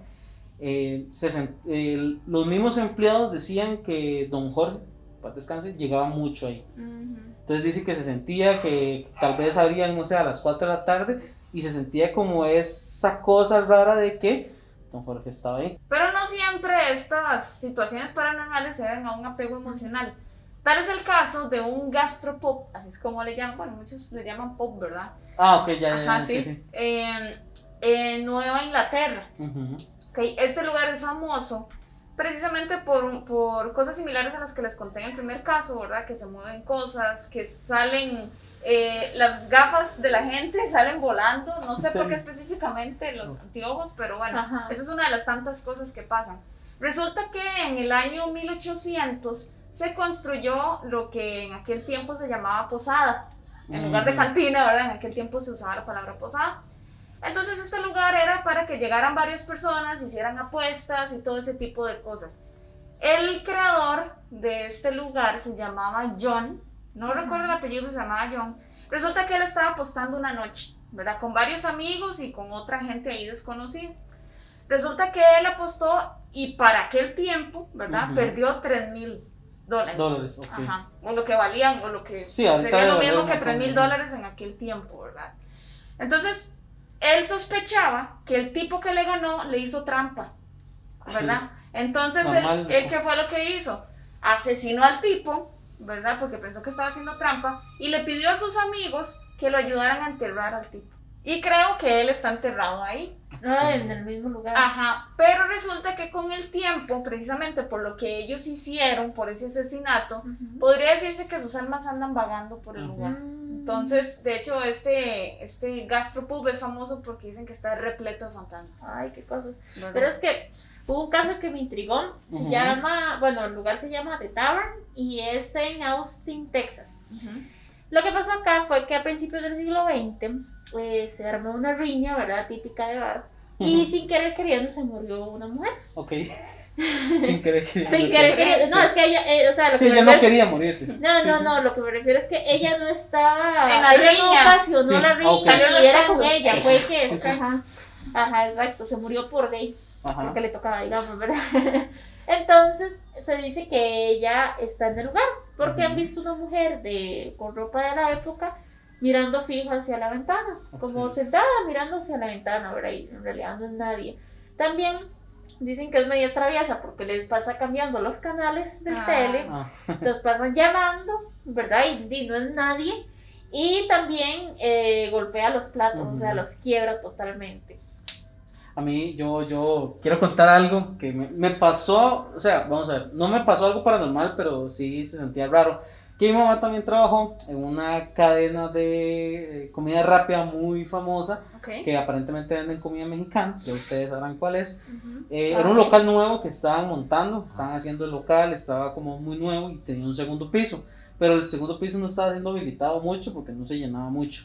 Speaker 1: eh, se sent- el- los mismos empleados decían que don Jorge, para descanse, llegaba mucho ahí.
Speaker 2: Ujú.
Speaker 1: Entonces dice que se sentía que tal vez abrían, no sé, a las 4 de la tarde y se sentía como esa cosa rara de que don Jorge estaba ahí.
Speaker 2: Pero no siempre estas situaciones paranormales se deben a un apego emocional. Tal es el caso de un gastropop, así es como le llaman, bueno, muchos le llaman pop, ¿verdad?
Speaker 1: Ah, ok, ya,
Speaker 2: Ajá,
Speaker 1: ya,
Speaker 2: sí. En, en Nueva Inglaterra.
Speaker 1: Ujú.
Speaker 2: Ok, Este lugar es famoso precisamente por, por cosas similares a las que les conté en el primer caso, ¿verdad? Que se mueven cosas, que salen eh, las gafas de la gente, salen volando, no sé
Speaker 1: ¿En
Speaker 2: por qué específicamente los anteojos, pero bueno,
Speaker 3: Ajá.
Speaker 2: esa es una de las tantas cosas que pasan. Resulta que en el año 1800 se construyó lo que en aquel tiempo se llamaba posada. En lugar de
Speaker 1: Ujú.
Speaker 2: cantina, ¿verdad? En aquel tiempo se usaba la palabra posada. Entonces este lugar era para que llegaran varias personas, hicieran apuestas y todo ese tipo de cosas. El creador de este lugar se llamaba John, no recuerdo el apellido, se llamaba John. Resulta que él estaba apostando una noche, ¿verdad? Con varios amigos y con otra gente ahí desconocida. Resulta que él apostó y para aquel tiempo, ¿verdad?
Speaker 1: Ujú.
Speaker 2: Perdió 3 mil dólares.
Speaker 1: Dólares, ok.
Speaker 2: Ajá, o lo que valían, o lo que
Speaker 1: Sí,
Speaker 2: sería lo mismo que
Speaker 1: un
Speaker 2: 3 mil dólares en aquel tiempo, ¿verdad? Entonces, él sospechaba que el tipo que le ganó le hizo trampa, ¿verdad? Entonces, él,
Speaker 1: Normal,
Speaker 2: él. ¿qué fue lo que hizo? Asesinó al tipo, ¿verdad? Porque pensó que estaba haciendo trampa y le pidió a sus amigos que lo ayudaran a enterrar al tipo. Y creo que él está enterrado ahí.
Speaker 3: Ah, en el mismo lugar.
Speaker 2: Ajá, pero resulta que con el tiempo, precisamente por lo que ellos hicieron, por ese asesinato,
Speaker 3: Ujú.
Speaker 2: podría decirse que sus almas andan vagando por el
Speaker 1: Ujú.
Speaker 2: lugar.
Speaker 3: Mm.
Speaker 2: Entonces, de hecho, este, este gastropub es famoso porque dicen que está repleto de fantasmas.
Speaker 3: Ay, qué cosas.
Speaker 2: ¿verdad?
Speaker 3: Pero es que hubo un caso que me intrigó. Se
Speaker 1: Ujú.
Speaker 3: llama, bueno, el lugar se llama The Tavern y es en Austin, Texas.
Speaker 2: Ujú.
Speaker 3: Lo que pasó acá fue que a principios del siglo XX eh, se armó una riña, ¿verdad? Típica de bar. Y
Speaker 1: Ujú.
Speaker 3: sin querer queriendo se murió una mujer.
Speaker 1: Ok. Sin querer que.
Speaker 3: Sin querer queriendo. No,
Speaker 1: Sí.
Speaker 3: es que ella, eh, o sea, lo
Speaker 1: Sí,
Speaker 3: que me
Speaker 1: ella no
Speaker 3: refiero-
Speaker 1: quería morirse.
Speaker 3: No,
Speaker 1: Sí,
Speaker 3: no,
Speaker 1: sí.
Speaker 3: no, lo que me refiero es que ella no estaba.
Speaker 2: En la
Speaker 3: ella no
Speaker 2: riña.
Speaker 3: ocasionó
Speaker 1: Sí,
Speaker 3: la riña
Speaker 1: ok.
Speaker 2: Salió
Speaker 3: y era con ella, fue
Speaker 1: sí,
Speaker 3: que.
Speaker 1: sí, sí.
Speaker 3: Ajá, ajá, exacto, se murió por gay.
Speaker 1: Ajá.
Speaker 3: porque le tocaba, digamos, ¿verdad? Entonces se dice que ella está en el lugar, porque han visto una mujer de, con ropa de la época mirando fijo hacia la ventana, como sentada mirando hacia la ventana, ¿verdad? Y en realidad no es nadie. También Dicen que es media traviesa porque les pasa cambiando los canales del
Speaker 2: Ah.
Speaker 3: tele,
Speaker 1: Ah,
Speaker 3: los pasan llamando, ¿verdad? Y, y no es nadie. Y también eh, golpea los platos, o sea, los quiebra totalmente.
Speaker 1: A mí, yo, yo quiero contar algo que me, me pasó, o sea, vamos a ver, no me pasó algo paranormal, pero sí se sentía raro. Que mi mamá también trabajó en una cadena de eh, comida rápida muy famosa,
Speaker 2: Ok.
Speaker 1: que aparentemente venden comida mexicana, ya ustedes sabrán cuál es.
Speaker 3: Ujú.
Speaker 1: Eh,
Speaker 3: Ah,
Speaker 1: era un local nuevo que estaban montando, estaban haciendo el local, estaba como muy nuevo y tenía un segundo piso, pero el segundo piso no estaba siendo habilitado mucho porque no se llenaba mucho.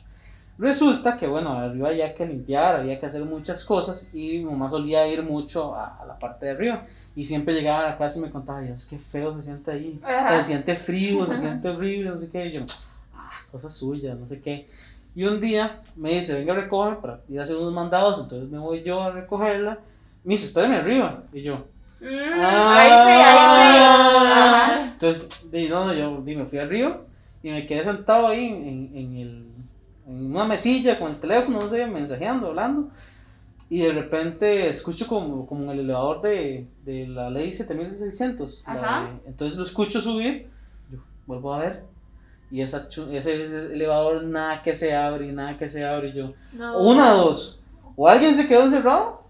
Speaker 1: Resulta que, bueno, arriba había que limpiar, había que hacer muchas cosas y mi mamá solía ir mucho a, a la parte de arriba y siempre llegaba a la casa y me contaba, "Dios, qué feo se siente ahí,
Speaker 2: Ajá.
Speaker 1: se siente frío, se siente horrible, no sé qué, y yo, ah, cosa suya, no sé qué. Y un día me dice, venga, recoge para ir a hacer unos mandados, entonces me voy yo a recogerla. Me dice, espérame arriba. Y yo,
Speaker 2: Mm, ahí sí, ahí sí. Ajá.
Speaker 1: entonces, no, no, yo me fui arriba y me quedé sentado ahí en, en, el, en una mesilla con el teléfono, no sé, mensajeando, hablando. Y de repente escucho como, como en el elevador de, de la ley 7600. la entonces lo escucho subir, yo vuelvo a ver. Y esa, ese elevador nada que se abre nada que se abre. Y yo,
Speaker 3: No.
Speaker 1: una, dos. O alguien se quedó encerrado,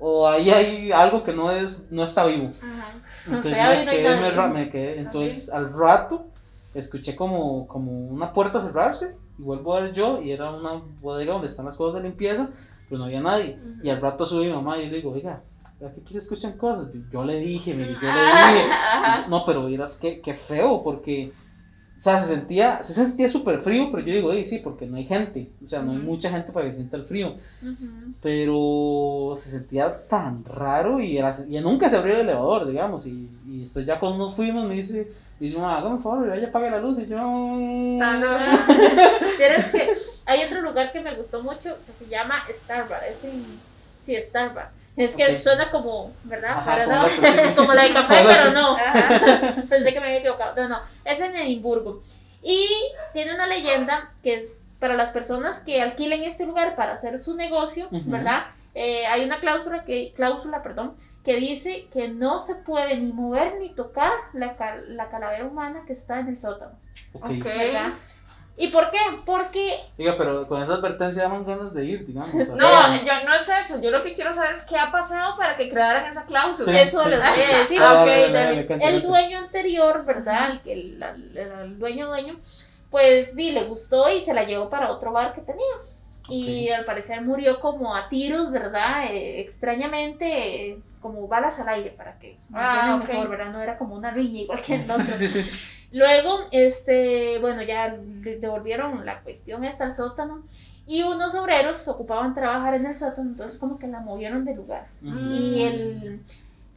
Speaker 1: o ahí hay algo que no, es, no está vivo.
Speaker 2: Ajá.
Speaker 1: Entonces me quedé, me, me quedé. Entonces al rato escuché como, como una puerta cerrarse y vuelvo a ver yo y era una bodega donde están las cosas de limpieza, pero no había nadie.
Speaker 3: Ujú.
Speaker 1: Y al rato subí mi mamá y le digo, oiga, aquí aquí se escuchan cosas. Yo le dije, mire, yo le dije. No, pero miras qué, qué feo, porque, o sea, se sentía, se sentía súper frío, pero yo digo, "Ey, sí, porque no hay gente, o sea, no hay mucha gente para que sienta el frío,
Speaker 3: Ujú.
Speaker 1: pero se sentía tan raro y, era, y nunca se abrió el elevador, digamos, y, y después ya cuando nos fuimos me dice, dice, mamá, hágame un favor, vaya apague la luz, y yo,
Speaker 2: raro.
Speaker 3: Tienes que hay otro lugar que me gustó mucho que se llama Starbucks. Es sí, Starbucks. Es que suena como, ¿verdad?
Speaker 1: Ajá,
Speaker 3: Pero
Speaker 1: como
Speaker 3: no,
Speaker 1: la
Speaker 3: como de café, pero no. Ajá. Pensé que me había equivocado. No, no. Es en Edimburgo. Y tiene una leyenda que es para las personas que alquilen este lugar para hacer su negocio. ¿verdad? Eh, hay una cláusula que, cláusula, perdón, que dice que no se puede ni mover ni tocar la, cal- la calavera humana que está en el sótano,
Speaker 1: ok.
Speaker 2: Ok.
Speaker 3: ¿verdad? ¿Y por qué? Porque
Speaker 1: Diga, pero con esa advertencia daban ganas de ir, digamos. o sea,
Speaker 2: No, yo no es eso. Yo lo que quiero saber es qué ha pasado para que crearan esa cláusula.
Speaker 1: Sí,
Speaker 3: eso
Speaker 1: sí.
Speaker 3: les voy a decir.
Speaker 1: Ah,
Speaker 3: ok,
Speaker 1: dale, dale,
Speaker 3: dale. el dueño anterior, ¿verdad? El, que el, el- el dueño dueño, pues di, le gustó y se la llevó para otro bar que tenía. Y al parecer murió como a tiros, ¿verdad? Eh, extrañamente, eh, como balas al aire, para que
Speaker 2: Ah,
Speaker 3: entiendan
Speaker 2: ok.
Speaker 3: mejor, ¿verdad? No era como una riña igual que
Speaker 1: sí.
Speaker 3: Luego, este, bueno, ya devolvieron la cuestión esta al sótano y unos obreros ocupaban trabajar en el sótano, entonces como que la movieron de lugar. Y el,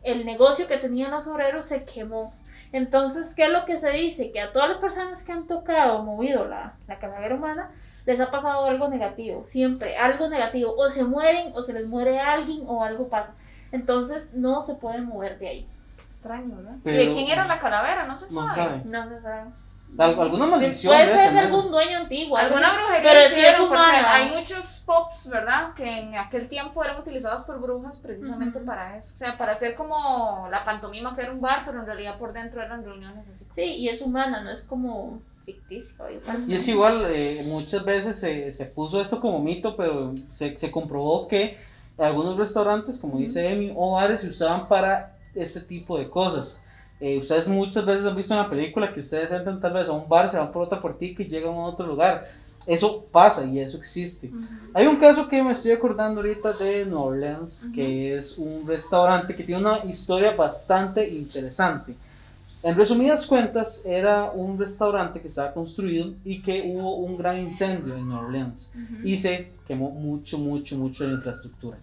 Speaker 3: el negocio que tenían los obreros se quemó. Entonces, ¿qué es lo que se dice? Que a todas las personas que han tocado o movido la, la calavera humana, les ha pasado algo negativo, siempre, algo negativo. O se mueren, o se les muere alguien, o algo pasa. Entonces, no se pueden mover de ahí.
Speaker 2: Extraño, ¿verdad? ¿Y
Speaker 1: Pero-
Speaker 2: de quién era la calavera? No se sabe.
Speaker 1: No sabe.
Speaker 3: No se sabe.
Speaker 1: Al- alguna maldición.
Speaker 3: Puede
Speaker 1: debe
Speaker 3: ser de algún dueño antiguo.
Speaker 2: Alguna
Speaker 3: así.
Speaker 2: brujería
Speaker 3: Pero sí es humana.
Speaker 2: hay muchos pops, ¿verdad? Que en aquel tiempo eran utilizados por brujas precisamente
Speaker 3: Ujú.
Speaker 2: para eso. O sea, para hacer como la pantomima que era un bar, pero en realidad por dentro eran reuniones así.
Speaker 3: Sí, y es humana, no es como ficticio. igual.
Speaker 1: Y es igual, eh, muchas veces se, se puso esto como mito, pero se, se comprobó que algunos restaurantes, como dice Emi, o bares se usaban para este tipo de cosas. Eh, ustedes muchas veces han visto en la película que ustedes entran tal vez a un bar, se van por otra puertica y llegan a otro lugar. Eso pasa y eso existe.
Speaker 3: Ujú.
Speaker 1: Hay un caso que me estoy acordando ahorita de New Orleans,
Speaker 2: Ujú.
Speaker 1: que es un restaurante que tiene una historia bastante interesante. En resumidas cuentas, era un restaurante que estaba construido y que hubo un gran incendio en New Orleans y se quemó mucho, mucho, mucho la infraestructura.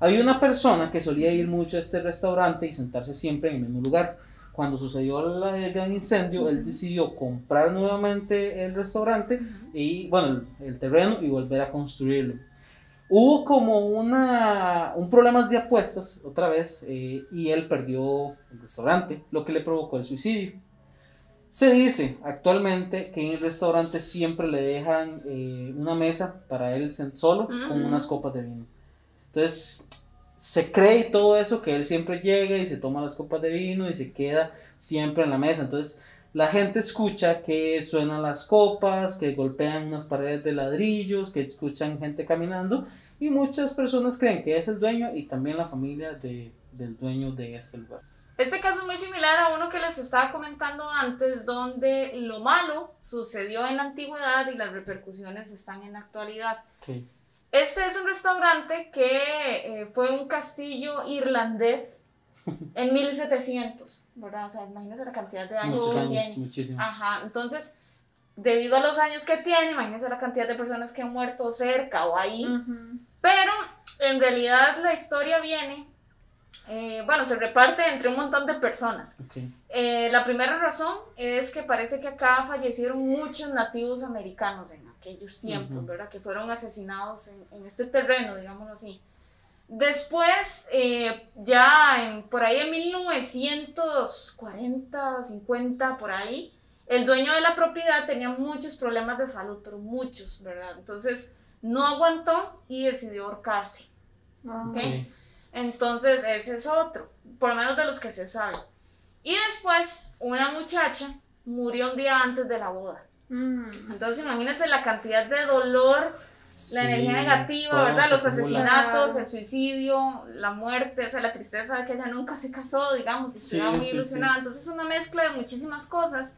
Speaker 1: Había una persona que solía ir mucho a este restaurante y sentarse siempre en el mismo lugar. Cuando sucedió la- el gran incendio, él decidió comprar nuevamente el restaurante y bueno, el, el terreno y volver a construirlo. Hubo como una, un problema de apuestas otra vez eh, y él perdió el restaurante, lo que le provocó el suicidio. Se dice actualmente que en el restaurante siempre le dejan eh, una mesa para él solo con unas copas de vino. Entonces, se cree todo eso que él siempre llega y se toma las copas de vino y se queda siempre en la mesa. Entonces la gente escucha que suenan las copas, que golpean unas paredes de ladrillos, que escuchan gente caminando y muchas personas creen que es el dueño y también la familia de, del dueño de este lugar.
Speaker 2: Este caso es muy similar a uno que les estaba comentando antes, donde lo malo sucedió en la antigüedad y las repercusiones están en la actualidad.
Speaker 1: Okay.
Speaker 2: Este es un restaurante que eh, fue un castillo irlandés en 1700, ¿verdad? O sea, imagínense la cantidad de años
Speaker 1: Muchos
Speaker 2: que
Speaker 1: años,
Speaker 2: tiene.
Speaker 1: muchísimo.
Speaker 2: Ajá, entonces, debido a los años que tiene, imagínense la cantidad de personas que han muerto cerca o ahí.
Speaker 3: Ujú.
Speaker 2: Pero en realidad la historia viene, eh, bueno, se reparte entre un montón de personas.
Speaker 1: Ok.
Speaker 2: Eh, la primera razón es que parece que acá fallecieron muchos nativos americanos en aquellos tiempos,
Speaker 1: Ujú.
Speaker 2: ¿verdad? Que fueron asesinados en, en este terreno, digámoslo así. Después, eh, ya en- por ahí en 1940, 50, por ahí, el dueño de la propiedad tenía muchos problemas de salud, pero muchos, ¿verdad? Entonces, no aguantó y decidió ahorcarse.
Speaker 3: Ah.
Speaker 2: Ok. Entonces, ese es otro, por lo menos de los que se sabe. Y después, una muchacha murió un día antes de la boda.
Speaker 3: Mm.
Speaker 2: Entonces, imagínense la cantidad de dolor, la
Speaker 1: Sí,
Speaker 2: energía negativa, ¿verdad? Los asesinatos, el suicidio, la muerte, o sea, la tristeza de que ella nunca se casó, digamos, y
Speaker 1: Sí,
Speaker 2: estaba muy
Speaker 1: sí,
Speaker 2: ilusionada. Entonces, es una mezcla de muchísimas cosas.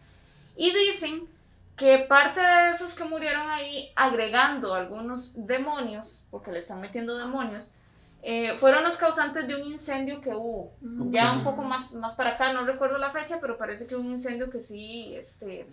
Speaker 2: Y dicen que parte de esos que murieron ahí, agregando algunos demonios, porque le están metiendo demonios, eh, fueron los causantes de un incendio que hubo.
Speaker 3: Mm.
Speaker 2: Ya
Speaker 1: Ok.
Speaker 2: un poco más, más para acá, no recuerdo la fecha, pero parece que hubo un incendio que sí, este,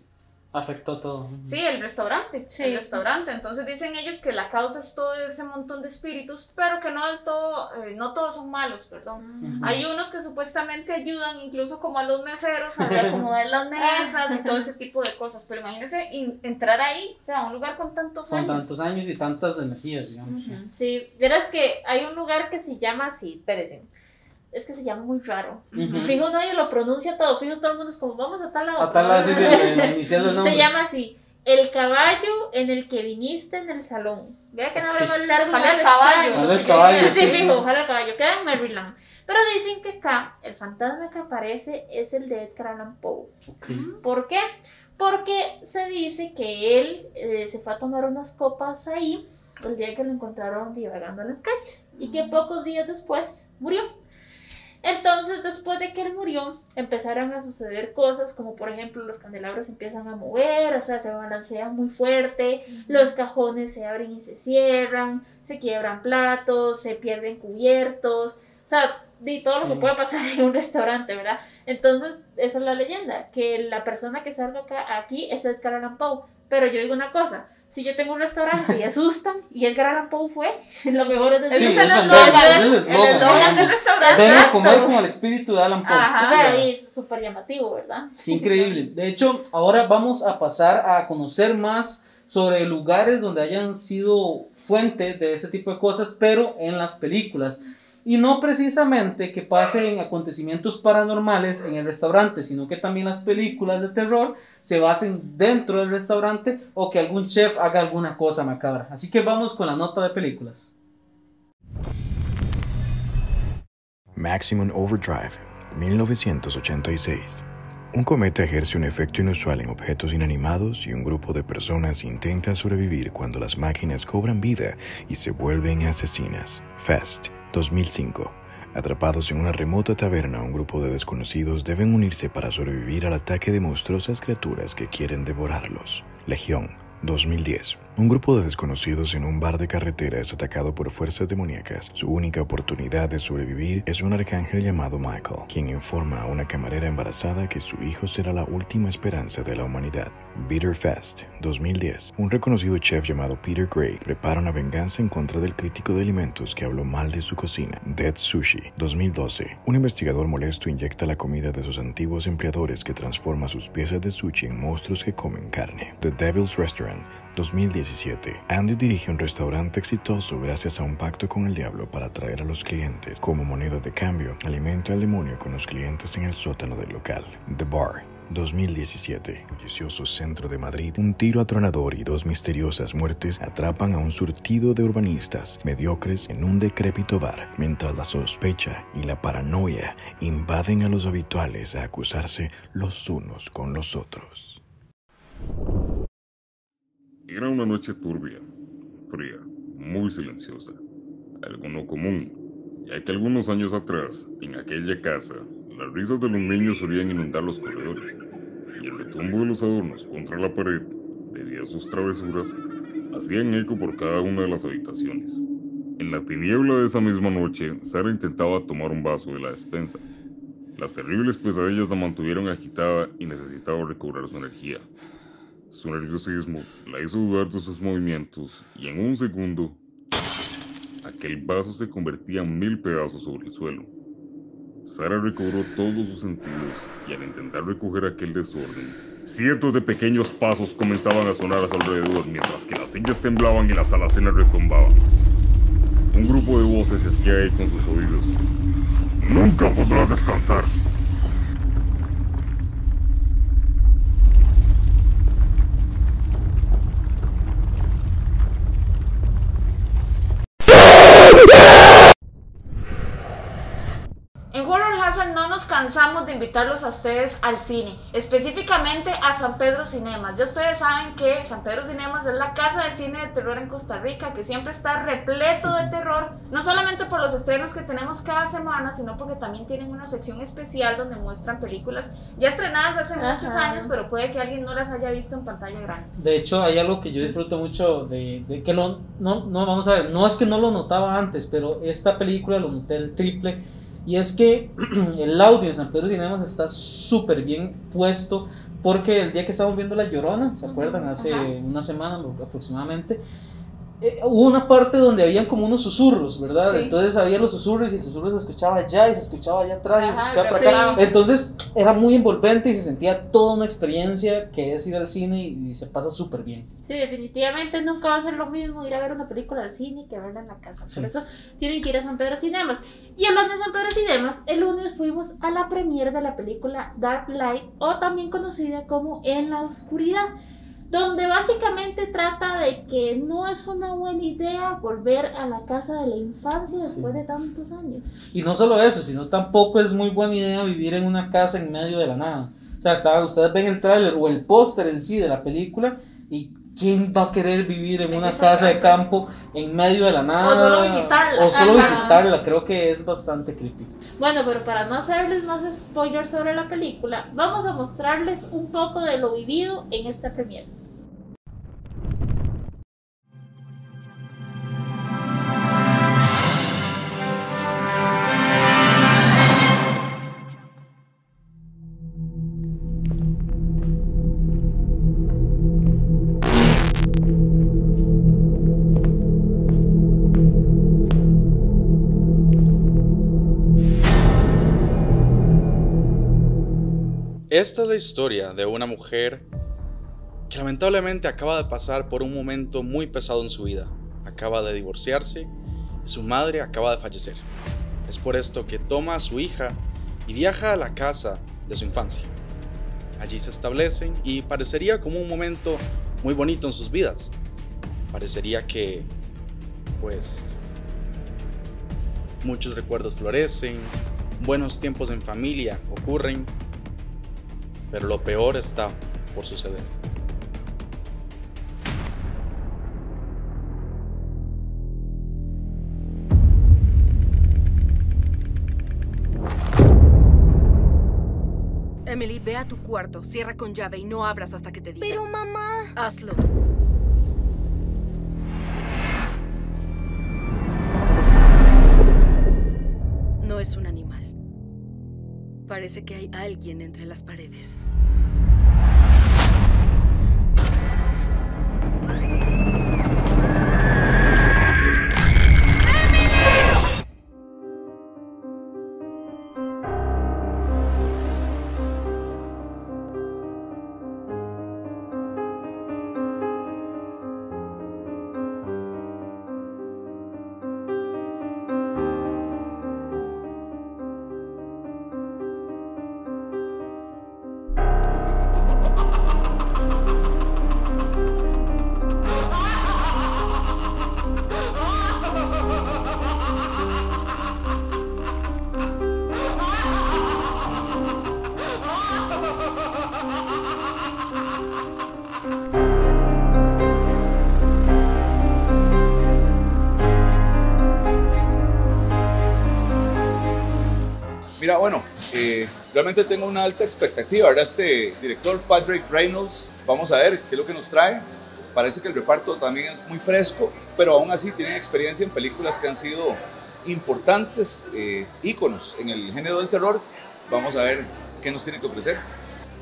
Speaker 1: Afectó todo.
Speaker 2: sí, el restaurante,
Speaker 3: Sí.
Speaker 2: el restaurante. Entonces dicen ellos que la causa es todo ese montón de espíritus, pero que no del todo, eh, no todos son malos, perdón.
Speaker 3: Mm.
Speaker 2: Hay unos que supuestamente ayudan incluso como a los meseros a reacomodar las mesas y todo ese tipo de cosas. Pero imagínense entrar ahí, o sea, a un lugar con tantos
Speaker 1: Con
Speaker 2: años.
Speaker 1: tantos años y tantas energías, digamos.
Speaker 3: Sí, verás que hay un lugar que se llama así, espérense. Es que se llama muy raro.
Speaker 1: Ujú.
Speaker 3: Fijo, nadie lo pronuncia todo. Fijo, todo el mundo es como, vamos a tal lado.
Speaker 1: A tal lado, sí, sí, el, el inicial del nombre.
Speaker 3: Se llama así, el caballo en el que viniste en el salón. Vea que nombre más largo
Speaker 2: el caballo.
Speaker 1: el caballo,
Speaker 3: Sí, sí,
Speaker 1: sí,
Speaker 3: fijo,
Speaker 1: sí.
Speaker 3: jala el caballo. Queda en Maryland. Pero dicen que acá, el fantasma que aparece es el de Edgar Allan Poe.
Speaker 1: Ok.
Speaker 3: ¿Por qué? Porque se dice que él eh, se fue a tomar unas copas ahí el día que lo encontraron divagando en las calles y que pocos días después murió. Entonces, después de que él murió, empezaron a suceder cosas como, por ejemplo, los candelabros empiezan a mover, o sea, se balancean muy fuerte, los cajones se abren y se cierran, se quiebran platos, se pierden cubiertos, o sea, de todo lo que puede pasar en un restaurante, ¿verdad? Entonces, esa es la leyenda, que la persona que salga acá, aquí es Edgar Allan Poe. Pero yo digo una cosa, si yo tengo un restaurante y asustan y Edgar Allan Poe fue, lo mejor es
Speaker 2: Ese
Speaker 1: Sí,
Speaker 3: decir,
Speaker 2: es el
Speaker 1: es
Speaker 2: eslogan,
Speaker 1: ese
Speaker 2: del restaurante.
Speaker 1: Ven a comer como el espíritu de Alan Poe.
Speaker 2: Ajá.
Speaker 3: o sea, ahí es súper llamativo, ¿verdad?
Speaker 1: Increíble. De hecho, ahora vamos a pasar a conocer más sobre lugares donde hayan sido fuentes de este tipo de cosas, pero en las películas. Y no precisamente que pasen acontecimientos paranormales en el restaurante, sino que también las películas de terror se basen dentro del restaurante o que algún chef haga alguna cosa macabra. Así que vamos con la nota de películas.
Speaker 7: Maximum Overdrive, 1986. Un cometa ejerce un efecto inusual en objetos inanimados y un grupo de personas intenta sobrevivir cuando las máquinas cobran vida y se vuelven asesinas. Fast, 2005. Atrapados en una remota taberna, un grupo de desconocidos deben unirse para sobrevivir al ataque de monstruosas criaturas que quieren devorarlos. Legión, 2010. Un grupo de desconocidos en un bar de carretera es atacado por fuerzas demoníacas. Su única oportunidad de sobrevivir es un arcángel llamado Michael, quien informa a una camarera embarazada que su hijo será la última esperanza de la humanidad. Bitter Fest, 2010. Un reconocido chef llamado Peter Gray prepara una venganza en contra del crítico de alimentos que habló mal de su cocina. Dead Sushi, 2012. Un investigador molesto inyecta la comida de sus antiguos empleadores que transforma sus piezas de sushi en monstruos que comen carne. The Devil's Restaurant, 2017. Andy dirige un restaurante exitoso gracias a un pacto con el diablo para atraer a los clientes. Como moneda de cambio, alimenta al demonio con los clientes en el sótano del local. The Bar, 2017. Bullicioso centro de Madrid, un tiro atronador y dos misteriosas muertes atrapan a un surtido de urbanistas mediocres en un decrépito bar, mientras la sospecha y la paranoia invaden a los habituales a acusarse los unos con los otros.
Speaker 8: Era una noche turbia, fría, muy silenciosa, algo no común, ya que algunos años atrás, en aquella casa, las risas de los niños solían inundar los corredores, y el retumbo de los adornos contra la pared, debido a sus travesuras, hacían eco por cada una de las habitaciones. En la tiniebla de esa misma noche, Sara intentaba tomar un vaso de la despensa. Las terribles pesadillas la mantuvieron agitada y necesitaba recobrar su energía. Su nerviosismo la hizo dudar de sus movimientos y en un segundo, aquel vaso se convertía en mil pedazos sobre el suelo. Sara recobró todos sus sentidos y al intentar recoger aquel desorden, cientos de pequeños pasos comenzaban a sonar a su alrededor mientras que las sillas temblaban y las alacenas retumbaban. Un grupo de voces se hacía eco sus oídos. Nunca podrás descansar.
Speaker 2: No nos cansamos de invitarlos a ustedes al cine, específicamente a San Pedro Cinemas. Ya ustedes saben que San Pedro Cinemas es la casa del cine de terror en Costa Rica, que siempre está repleto de terror, no solamente por los estrenos que tenemos cada semana, sino porque también tienen una sección especial donde muestran películas ya estrenadas hace
Speaker 3: Ajá.
Speaker 2: muchos años, pero puede que alguien no las haya visto en pantalla grande.
Speaker 1: De hecho, hay algo que yo disfruto mucho de, de que lo, no, no, vamos a ver, no es que no lo notaba antes, pero esta película lo noté el triple. Y es que el audio de San Pedro Cinemas está súper bien puesto porque el día que estábamos viendo La Llorona, ¿se acuerdan? Hace
Speaker 2: ajá.
Speaker 1: una semana aproximadamente, eh, hubo una parte donde habían como unos susurros, ¿verdad?
Speaker 2: Sí.
Speaker 1: Entonces había los susurros y el susurro se escuchaba allá y se escuchaba allá atrás y se
Speaker 2: Ajá,
Speaker 1: escuchaba
Speaker 2: sí.
Speaker 1: acá. Entonces era muy envolvente y se sentía toda una experiencia que es ir al cine y, y se pasa súper bien.
Speaker 3: Sí, definitivamente nunca va a ser lo mismo ir a ver una película al cine que verla en la casa.
Speaker 1: Sí.
Speaker 3: Por eso tienen que ir a San Pedro Cinemas. Y hablando de San Pedro Cinemas, el lunes fuimos a la premiere de la película Dark Light, o también conocida como En la Oscuridad, donde básicamente trata de que no es una buena idea volver a la casa de la infancia después
Speaker 1: Sí.
Speaker 3: de tantos años.
Speaker 1: Y no solo eso, sino tampoco es muy buena idea vivir en una casa en medio de la nada. O sea, ustedes ven el tráiler o el póster en sí de la película y ¿quién va a querer vivir en
Speaker 2: En
Speaker 1: una
Speaker 2: esa
Speaker 1: casa de
Speaker 2: casa.
Speaker 1: campo en medio de la nada?
Speaker 2: solo visitarla.
Speaker 1: O solo visitarla, creo que es bastante creepy.
Speaker 3: Bueno, pero para no hacerles más spoilers sobre la película, vamos a mostrarles un poco de lo vivido en esta premiere.
Speaker 9: Esta es la historia de una mujer que lamentablemente acaba de pasar por un momento muy pesado en su vida. Acaba de divorciarse y su madre acaba de fallecer. Es por esto que toma a su hija y viaja a la casa de su infancia. Allí se establecen y parecería como un momento muy bonito en sus vidas. Parecería que, pues, muchos recuerdos florecen, buenos tiempos en familia ocurren, pero lo peor está por suceder.
Speaker 10: Emily, ve a tu cuarto, cierra con llave y no abras hasta que te diga.
Speaker 11: Pero mamá.
Speaker 10: Hazlo. Parece que hay alguien entre las paredes.
Speaker 11: Realmente tengo una alta expectativa, ¿verdad? Este director, Patrick Reynolds, vamos a ver qué es lo que nos trae. Parece que el reparto también es muy fresco, pero aún así tienen experiencia en películas que han sido importantes, eh, íconos en el género del terror. Vamos a ver qué nos tiene que ofrecer.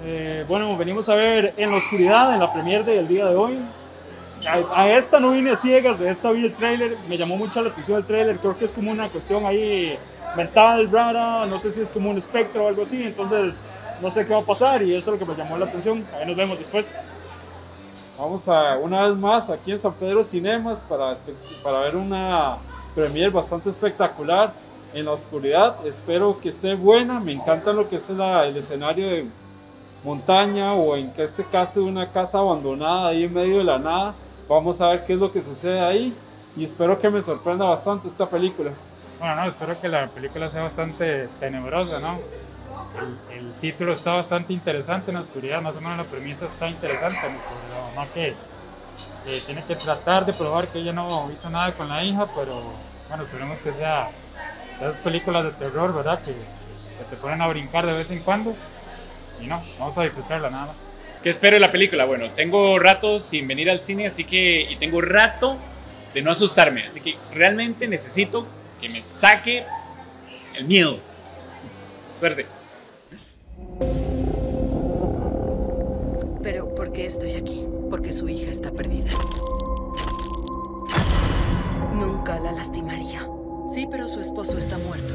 Speaker 12: Eh, bueno, venimos a ver En la Oscuridad, en la premier del día de hoy. A, esta no vine a ciegas, de esta vi el trailer, me llamó mucho la atención el trailer, creo que es como una cuestión ahí mental rara, no sé si es como un espectro o algo así, entonces no sé qué va a pasar y eso es lo que me llamó la atención. Ahí nos vemos después.
Speaker 13: Vamos a una vez más aquí en San Pedro Cinemas para, para ver una premier bastante espectacular en la oscuridad. Espero que esté buena. Me encanta lo que es el escenario de montaña o en este caso una casa abandonada ahí en medio de la nada. Vamos a ver qué es lo que sucede ahí y espero que me sorprenda bastante esta película.
Speaker 14: Bueno, no, espero que la película sea bastante tenebrosa, ¿no? El, el título está bastante interesante en la oscuridad, más o menos la premisa está interesante, ¿no? no que eh, tiene que tratar de probar que ella no hizo nada con la hija, pero bueno, esperemos que sea de esas películas de terror, ¿verdad? Que, que te ponen a brincar de vez en cuando y no, vamos a disfrutarla nada más.
Speaker 15: ¿Qué espero de la película? Bueno, tengo rato sin venir al cine, así que, y tengo rato de no asustarme, así que realmente necesito que me saque el miedo. Suerte.
Speaker 10: Pero, ¿por qué estoy aquí? Porque su hija está perdida. Nunca la lastimaría. Sí, pero su esposo está muerto.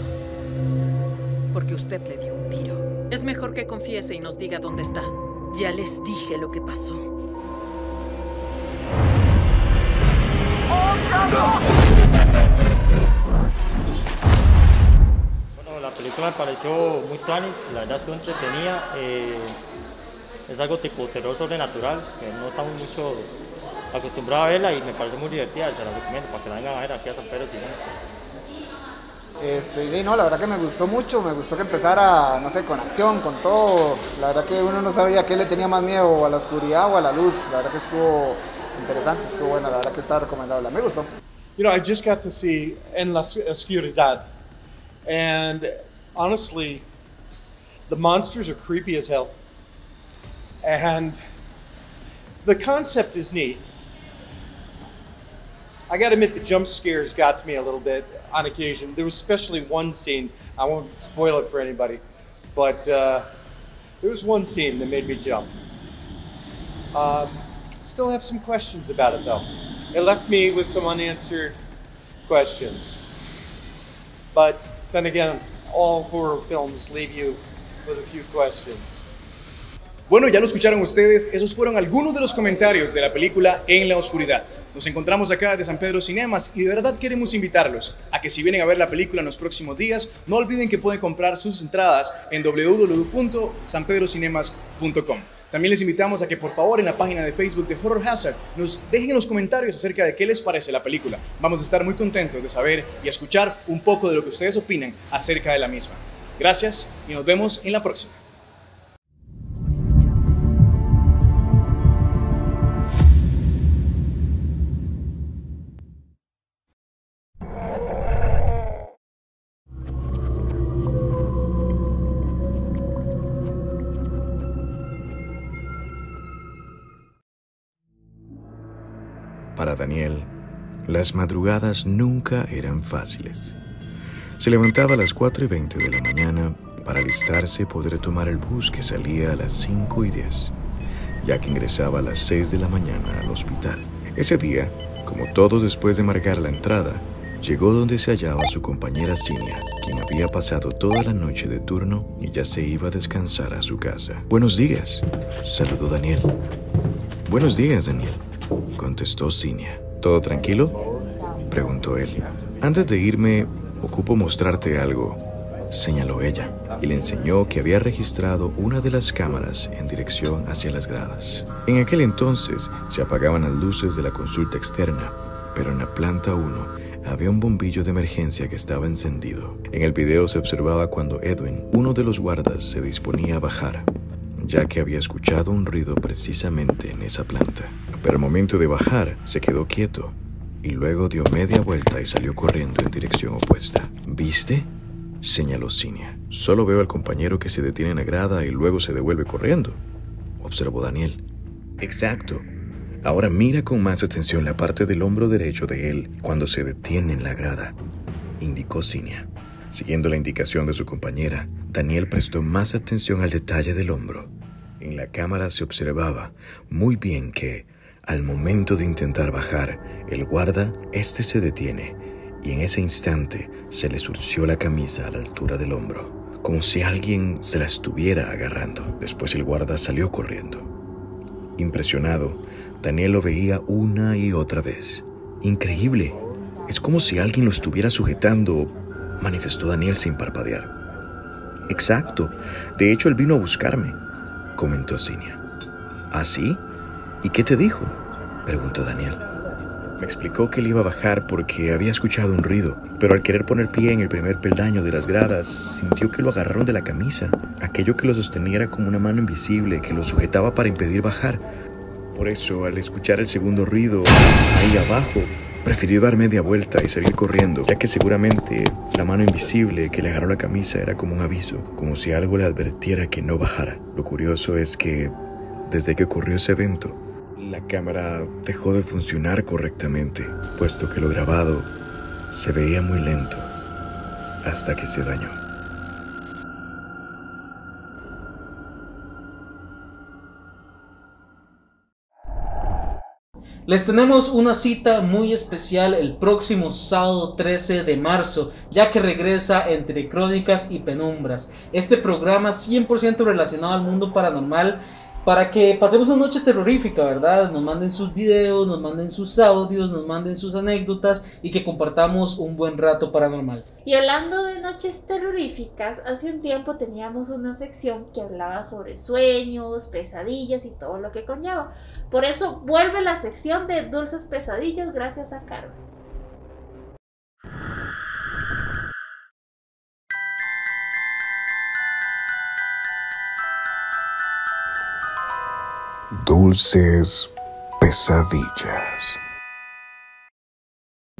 Speaker 10: Porque usted le dio un tiro. Es mejor que confiese y nos diga dónde está. Ya les dije lo que pasó.
Speaker 16: Bueno, la película me pareció muy tanis, la verdad estuvo entretenida. eh, es algo tipo terror sobrenatural, que no estamos mucho acostumbrados a verla y me parece muy divertida, se la recomiendo para que la vengan a ver aquí a San Pedro Cinemas.
Speaker 17: Este, sí, no, la verdad que me gustó mucho, me gustó que empezara, no sé, con acción, con todo. La verdad que uno no sabía qué le tenía más miedo, a la oscuridad o a la luz. La verdad que estuvo interesante, estuvo buena, la verdad que está recomendable. Me gustó.
Speaker 18: You know, I just got to see En la Oscuridad, and honestly, the monsters are creepy as hell. And the concept is neat. I gotta admit, the jump scares got to me a little bit on occasion. There was especially one scene, I won't spoil it for anybody, but uh, there was one scene that made me jump. Um, still have some questions about it though. It left me with some unanswered questions. But then again, all horror films leave you with a few questions.
Speaker 19: Bueno, ya lo escucharon ustedes, esos fueron algunos de los comentarios de la película En la Oscuridad. Nos encontramos acá de San Pedro Cinemas y de verdad queremos invitarlos a que si vienen a ver la película en los próximos días, no olviden que pueden comprar sus entradas en www.sanpedrocinemas.com. También les invitamos a que por favor en la página de Facebook de Horror Hazard nos dejen en los comentarios acerca de qué les parece la película. Vamos a estar muy contentos de saber y escuchar un poco de lo que ustedes opinan acerca de la misma. Gracias y nos vemos en la próxima.
Speaker 7: Para Daniel, las madrugadas nunca eran fáciles. Se levantaba a las 4 y 20 de la mañana para alistarse y poder tomar el bus que salía a las 5 y 10, ya que ingresaba a las 6 de la mañana al hospital. Ese día, como todo después de marcar la entrada, llegó donde se hallaba su compañera Cinia, quien había pasado toda la noche de turno y ya se iba a descansar a su casa. Buenos días, saludó Daniel. Buenos días, Daniel, contestó Cinia. ¿Todo tranquilo? preguntó él. Antes de irme, ocupo mostrarte algo, señaló ella, y le enseñó que había registrado una de las cámaras en dirección hacia las gradas. En aquel entonces se apagaban las luces de la consulta externa, pero en la planta 1 había un bombillo de emergencia que estaba encendido. En el video se observaba cuando Edwin, uno de los guardas, se disponía a bajar, ya que había escuchado un ruido precisamente en esa planta. Pero al momento de bajar, se quedó quieto y luego dio media vuelta y salió corriendo en dirección opuesta. ¿Viste? señaló Cinia. Solo veo al compañero que se detiene en la grada y luego se devuelve corriendo, observó Daniel. Exacto. Ahora mira con más atención la parte del hombro derecho de él cuando se detiene en la grada, indicó Cinia. Siguiendo la indicación de su compañera, Daniel prestó más atención al detalle del hombro. En la cámara se observaba muy bien que, al momento de intentar bajar, el guarda, este se detiene y en ese instante se le surció la camisa a la altura del hombro, como si alguien se la estuviera agarrando. Después el guarda salió corriendo. Impresionado, Daniel lo veía una y otra vez. Increíble. Es como si alguien lo estuviera sujetando, manifestó Daniel sin parpadear. Exacto. De hecho, él vino a buscarme, comentó Cinia. ¿Ah, sí? ¿Y qué te dijo? preguntó Daniel. Me explicó que él iba a bajar porque había escuchado un ruido, pero al querer poner pie en el primer peldaño de las gradas, sintió que lo agarraron de la camisa. Aquello que lo sostenía era como una mano invisible que lo sujetaba para impedir bajar. Por eso, al escuchar el segundo ruido ahí abajo, prefirió dar media vuelta y salir corriendo, ya que seguramente la mano invisible que le agarró la camisa era como un aviso, como si algo le advirtiera que no bajara. Lo curioso es que, desde que ocurrió ese evento, la cámara dejó de funcionar correctamente, puesto que lo grabado se veía muy lento hasta que se dañó.
Speaker 1: Les tenemos una cita muy especial el próximo sábado 13 de marzo, ya que regresa entre crónicas y penumbras. Este programa 100% relacionado al mundo paranormal para que pasemos una noche terrorífica, ¿verdad? Nos manden sus videos, nos manden sus audios, nos manden sus anécdotas y que compartamos un buen rato paranormal.
Speaker 3: Y hablando de noches terroríficas, hace un tiempo teníamos una sección que hablaba sobre sueños, pesadillas y todo lo que conlleva. Por eso vuelve la sección de dulces pesadillas gracias a Carmen.
Speaker 7: Dulces pesadillas.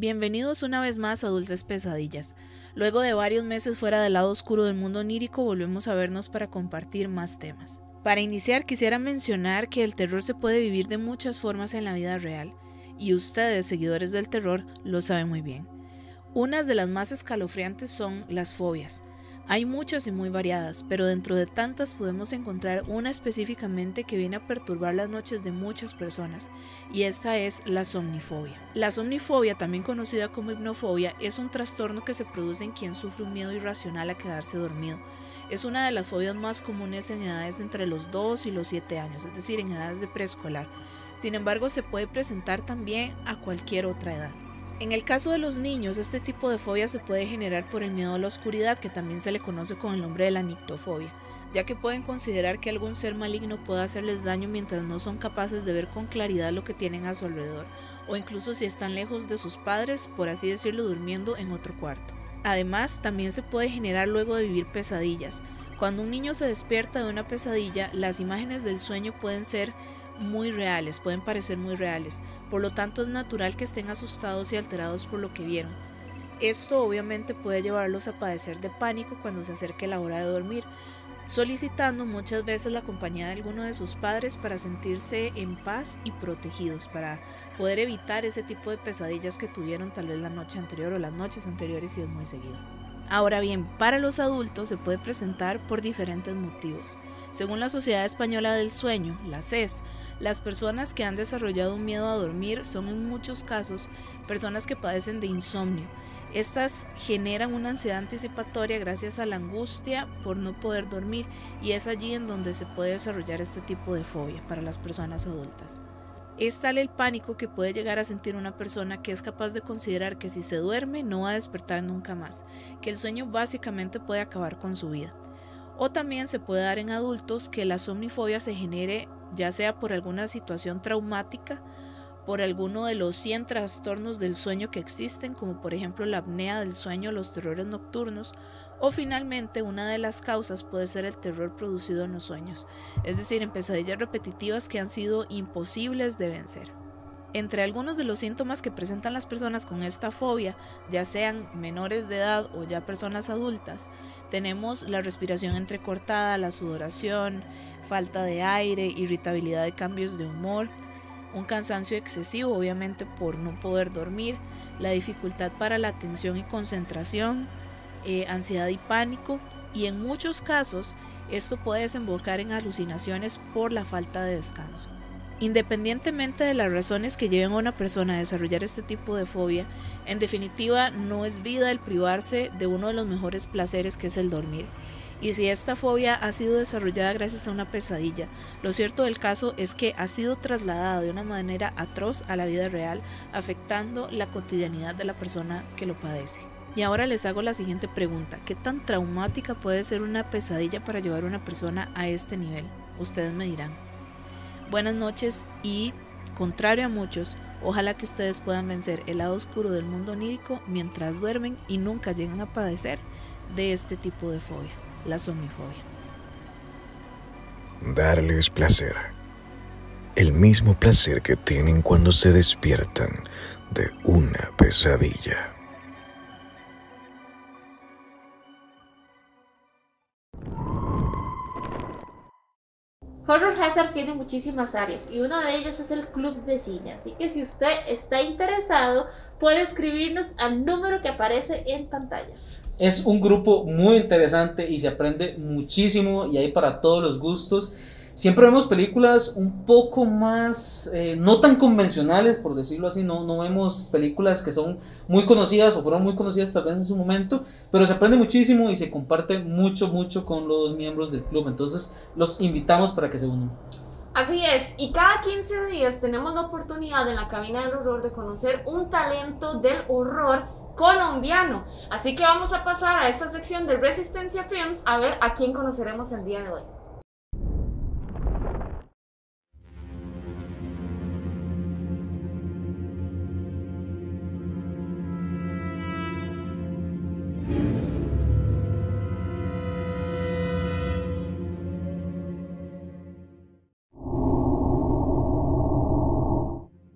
Speaker 20: Bienvenidos una vez más a Dulces Pesadillas. Luego de varios meses fuera del lado oscuro del mundo onírico, volvemos a vernos para compartir más temas. Para iniciar, quisiera mencionar que el terror se puede vivir de muchas formas en la vida real, y ustedes, seguidores del terror, lo saben muy bien. Unas de las más escalofriantes son las fobias. Hay muchas y muy variadas, pero dentro de tantas podemos encontrar una específicamente que viene a perturbar las noches de muchas personas, y esta es la somnifobia. La somnifobia, también conocida como hipnofobia, es un trastorno que se produce en quien sufre un miedo irracional a quedarse dormido. Es una de las fobias más comunes en edades entre los 2 y los 7 años, es decir, en edades de preescolar. Sin embargo, se puede presentar también a cualquier otra edad. En el caso de los niños, este tipo de fobia se puede generar por el miedo a la oscuridad, que también se le conoce con el nombre de la nictofobia, ya que pueden considerar que algún ser maligno puede hacerles daño mientras no son capaces de ver con claridad lo que tienen a su alrededor, o incluso si están lejos de sus padres, por así decirlo, durmiendo en otro cuarto. Además, también se puede generar luego de vivir pesadillas. Cuando un niño se despierta de una pesadilla, las imágenes del sueño pueden ser muy reales, pueden parecer muy reales, por lo tanto es natural que estén asustados y alterados por lo que vieron. Esto obviamente puede llevarlos a padecer de pánico cuando se acerque la hora de dormir, solicitando muchas veces la compañía de alguno de sus padres para sentirse en paz y protegidos, para poder evitar ese tipo de pesadillas que tuvieron tal vez la noche anterior o las noches anteriores si es muy seguido. Ahora bien, para los adultos se puede presentar por diferentes motivos. Según la Sociedad Española del Sueño, la CES, las personas que han desarrollado un miedo a dormir son en muchos casos personas que padecen de insomnio. Estas generan una ansiedad anticipatoria gracias a la angustia por no poder dormir y es allí en donde se puede desarrollar este tipo de fobia para las personas adultas. Es tal el pánico que puede llegar a sentir una persona que es capaz de considerar que si se duerme no va a despertar nunca más, que el sueño básicamente puede acabar con su vida. O también se puede dar en adultos que la somnifobia se genere ya sea por alguna situación traumática, por alguno de los 100 trastornos del sueño que existen, como por ejemplo la apnea del sueño, los terrores nocturnos, o finalmente una de las causas puede ser el terror producido en los sueños, es decir, en pesadillas repetitivas que han sido imposibles de vencer. Entre algunos de los síntomas que presentan las personas con esta fobia, ya sean menores de edad o ya personas adultas, tenemos la respiración entrecortada, la sudoración, falta de aire, irritabilidad de cambios de humor, un cansancio excesivo obviamente por no poder dormir, la dificultad para la atención y concentración, eh, ansiedad y pánico y en muchos casos esto puede desembocar en alucinaciones por la falta de descanso. Independientemente de las razones que lleven a una persona a desarrollar este tipo de fobia, en definitiva no es vida el privarse de uno de los mejores placeres que es el dormir. Y si esta fobia ha sido desarrollada gracias a una pesadilla, lo cierto del caso es que ha sido trasladada de una manera atroz a la vida real, afectando la cotidianidad de la persona que lo padece. Y ahora les hago la siguiente pregunta. ¿Qué tan traumática puede ser una pesadilla para llevar a una persona a este nivel? Ustedes me dirán. Buenas noches y, contrario a muchos, ojalá que ustedes puedan vencer el lado oscuro del mundo onírico mientras duermen y nunca lleguen a padecer de este tipo de fobia, la somnifobia.
Speaker 7: Darles placer. El mismo placer que tienen cuando se despiertan de una pesadilla.
Speaker 3: Tiene muchísimas áreas y uno de ellos es el club de cine. Así que si usted está interesado, puede escribirnos al número que aparece en pantalla.
Speaker 1: Es un grupo muy interesante y se aprende muchísimo y hay para todos los gustos. Siempre vemos películas un poco más, eh, no tan convencionales, por decirlo así, no, no vemos películas que son muy conocidas o fueron muy conocidas tal vez en su momento, pero se aprende muchísimo y se comparte mucho, mucho con los miembros del club. Entonces los invitamos para que se unan.
Speaker 2: Así es, y cada 15 días tenemos la oportunidad en la cabina del horror de conocer un talento del horror colombiano. Así que vamos a pasar a esta sección de Resistencia Films a ver a quién conoceremos el día de hoy.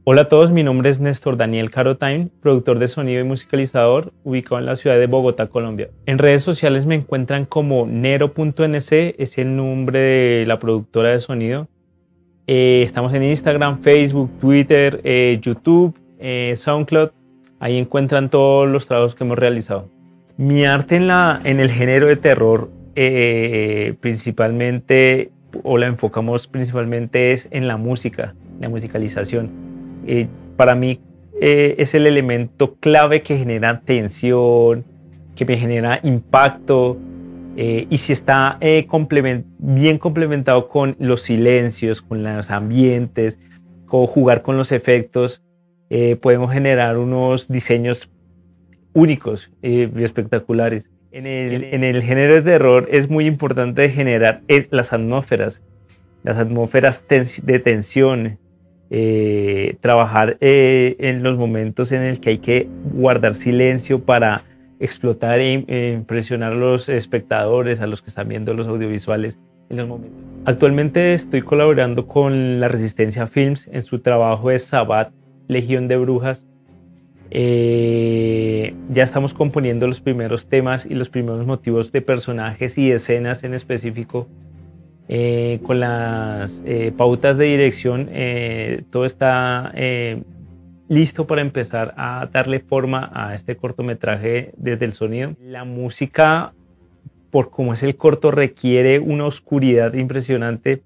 Speaker 21: Hola a todos, mi nombre es Néstor Daniel Carotain, productor de sonido y musicalizador, ubicado en la ciudad de Bogotá, Colombia. En redes sociales me encuentran como nero.nc, es el nombre de la productora de sonido. Eh, estamos en Instagram, Facebook, Twitter, eh, YouTube, eh, SoundCloud. Ahí encuentran todos los trabajos que hemos realizado. Mi arte en, la, en el género de terror, principalmente, o la enfocamos principalmente, es en la música, la musicalización eh, para mí eh, es el elemento clave que genera tensión, que me genera impacto, eh, y si está bien complementado con los silencios, con los ambientes, con jugar con los efectos, podemos generar unos diseños únicos y espectaculares. En el, en el, género de terror es muy importante generar las atmósferas, las atmósferas de tensión, eh, trabajar eh, en los momentos en el que hay que guardar silencio para explotar e, e, impresionar a los espectadores, a los que están viendo los audiovisuales en los momentos. Actualmente estoy colaborando con la Resistencia Films en su trabajo de Sabat, Legión de Brujas. Eh, ya estamos componiendo los primeros temas y los primeros motivos de personajes y escenas en específico eh, con las eh, pautas de dirección, eh, todo está listo para empezar a darle forma a este cortometraje desde el sonido. La música, por como es el corto, requiere una oscuridad impresionante.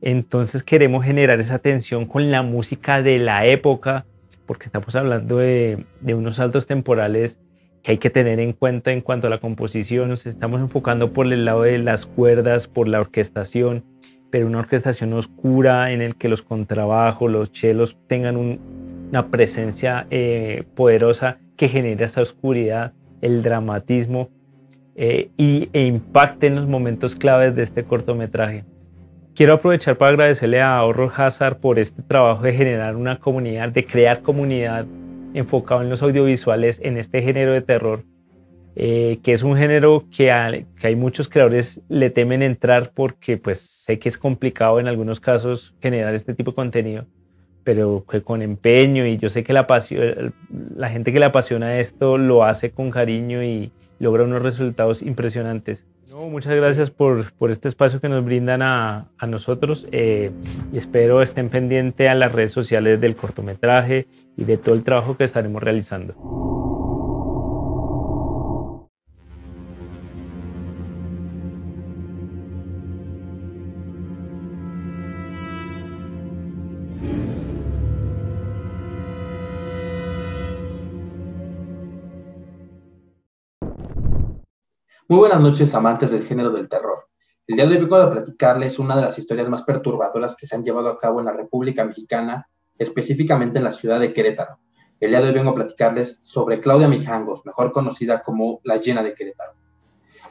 Speaker 21: Entonces queremos generar esa tensión con la música de la época, porque estamos hablando de, de unos saltos temporales que hay que tener en cuenta en cuanto a la composición. Nos estamos enfocando por el lado de las cuerdas, por la orquestación, pero una orquestación oscura en el que los contrabajos, los chelos tengan una presencia eh, poderosa que genere esa oscuridad, el dramatismo eh, y, e impacte en los momentos claves de este cortometraje. Quiero aprovechar para agradecerle a Horror Hazard por este trabajo de generar una comunidad, de crear comunidad enfocado en los audiovisuales en este género de terror, eh, que es un género que, hay muchos creadores le temen entrar porque pues sé que es complicado en algunos casos generar este tipo de contenido, pero con empeño y yo sé que la gente que le apasiona esto lo hace con cariño y logra unos resultados impresionantes. Muchas gracias por, por, este espacio que nos brindan a, a nosotros eh, y espero estén pendientes a las redes sociales del cortometraje y de todo el trabajo que estaremos realizando.
Speaker 22: Muy buenas noches, amantes del género del terror. El día de hoy vengo a platicarles una de las historias más perturbadoras que se han llevado a cabo en la República Mexicana, específicamente en la ciudad de Querétaro. El día de hoy vengo a platicarles sobre Claudia Mijangos, mejor conocida como la llena de Querétaro.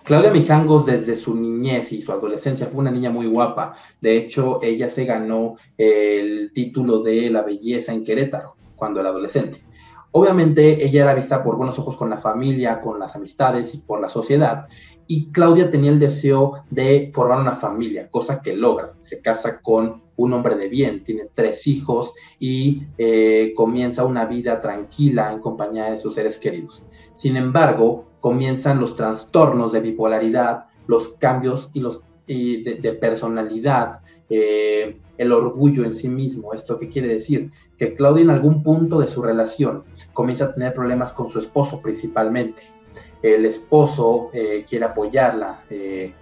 Speaker 22: Claudia Mijangos desde su niñez y su adolescencia fue una niña muy guapa. De hecho, ella se ganó el título de la belleza en Querétaro cuando era adolescente. Obviamente ella era vista por buenos ojos con la familia, con las amistades y por la sociedad. Y Claudia tenía el deseo de formar una familia, cosa que logra. Se casa con un hombre de bien, tiene tres hijos y eh, comienza una vida tranquila en compañía de sus seres queridos. Sin embargo, comienzan los trastornos de bipolaridad, los cambios y los, de, personalidad, eh, el orgullo en sí mismo. ¿Esto qué quiere decir? Que Claudia en algún punto de su relación comienza a tener problemas con su esposo principalmente. El esposo eh, quiere apoyarla, eh,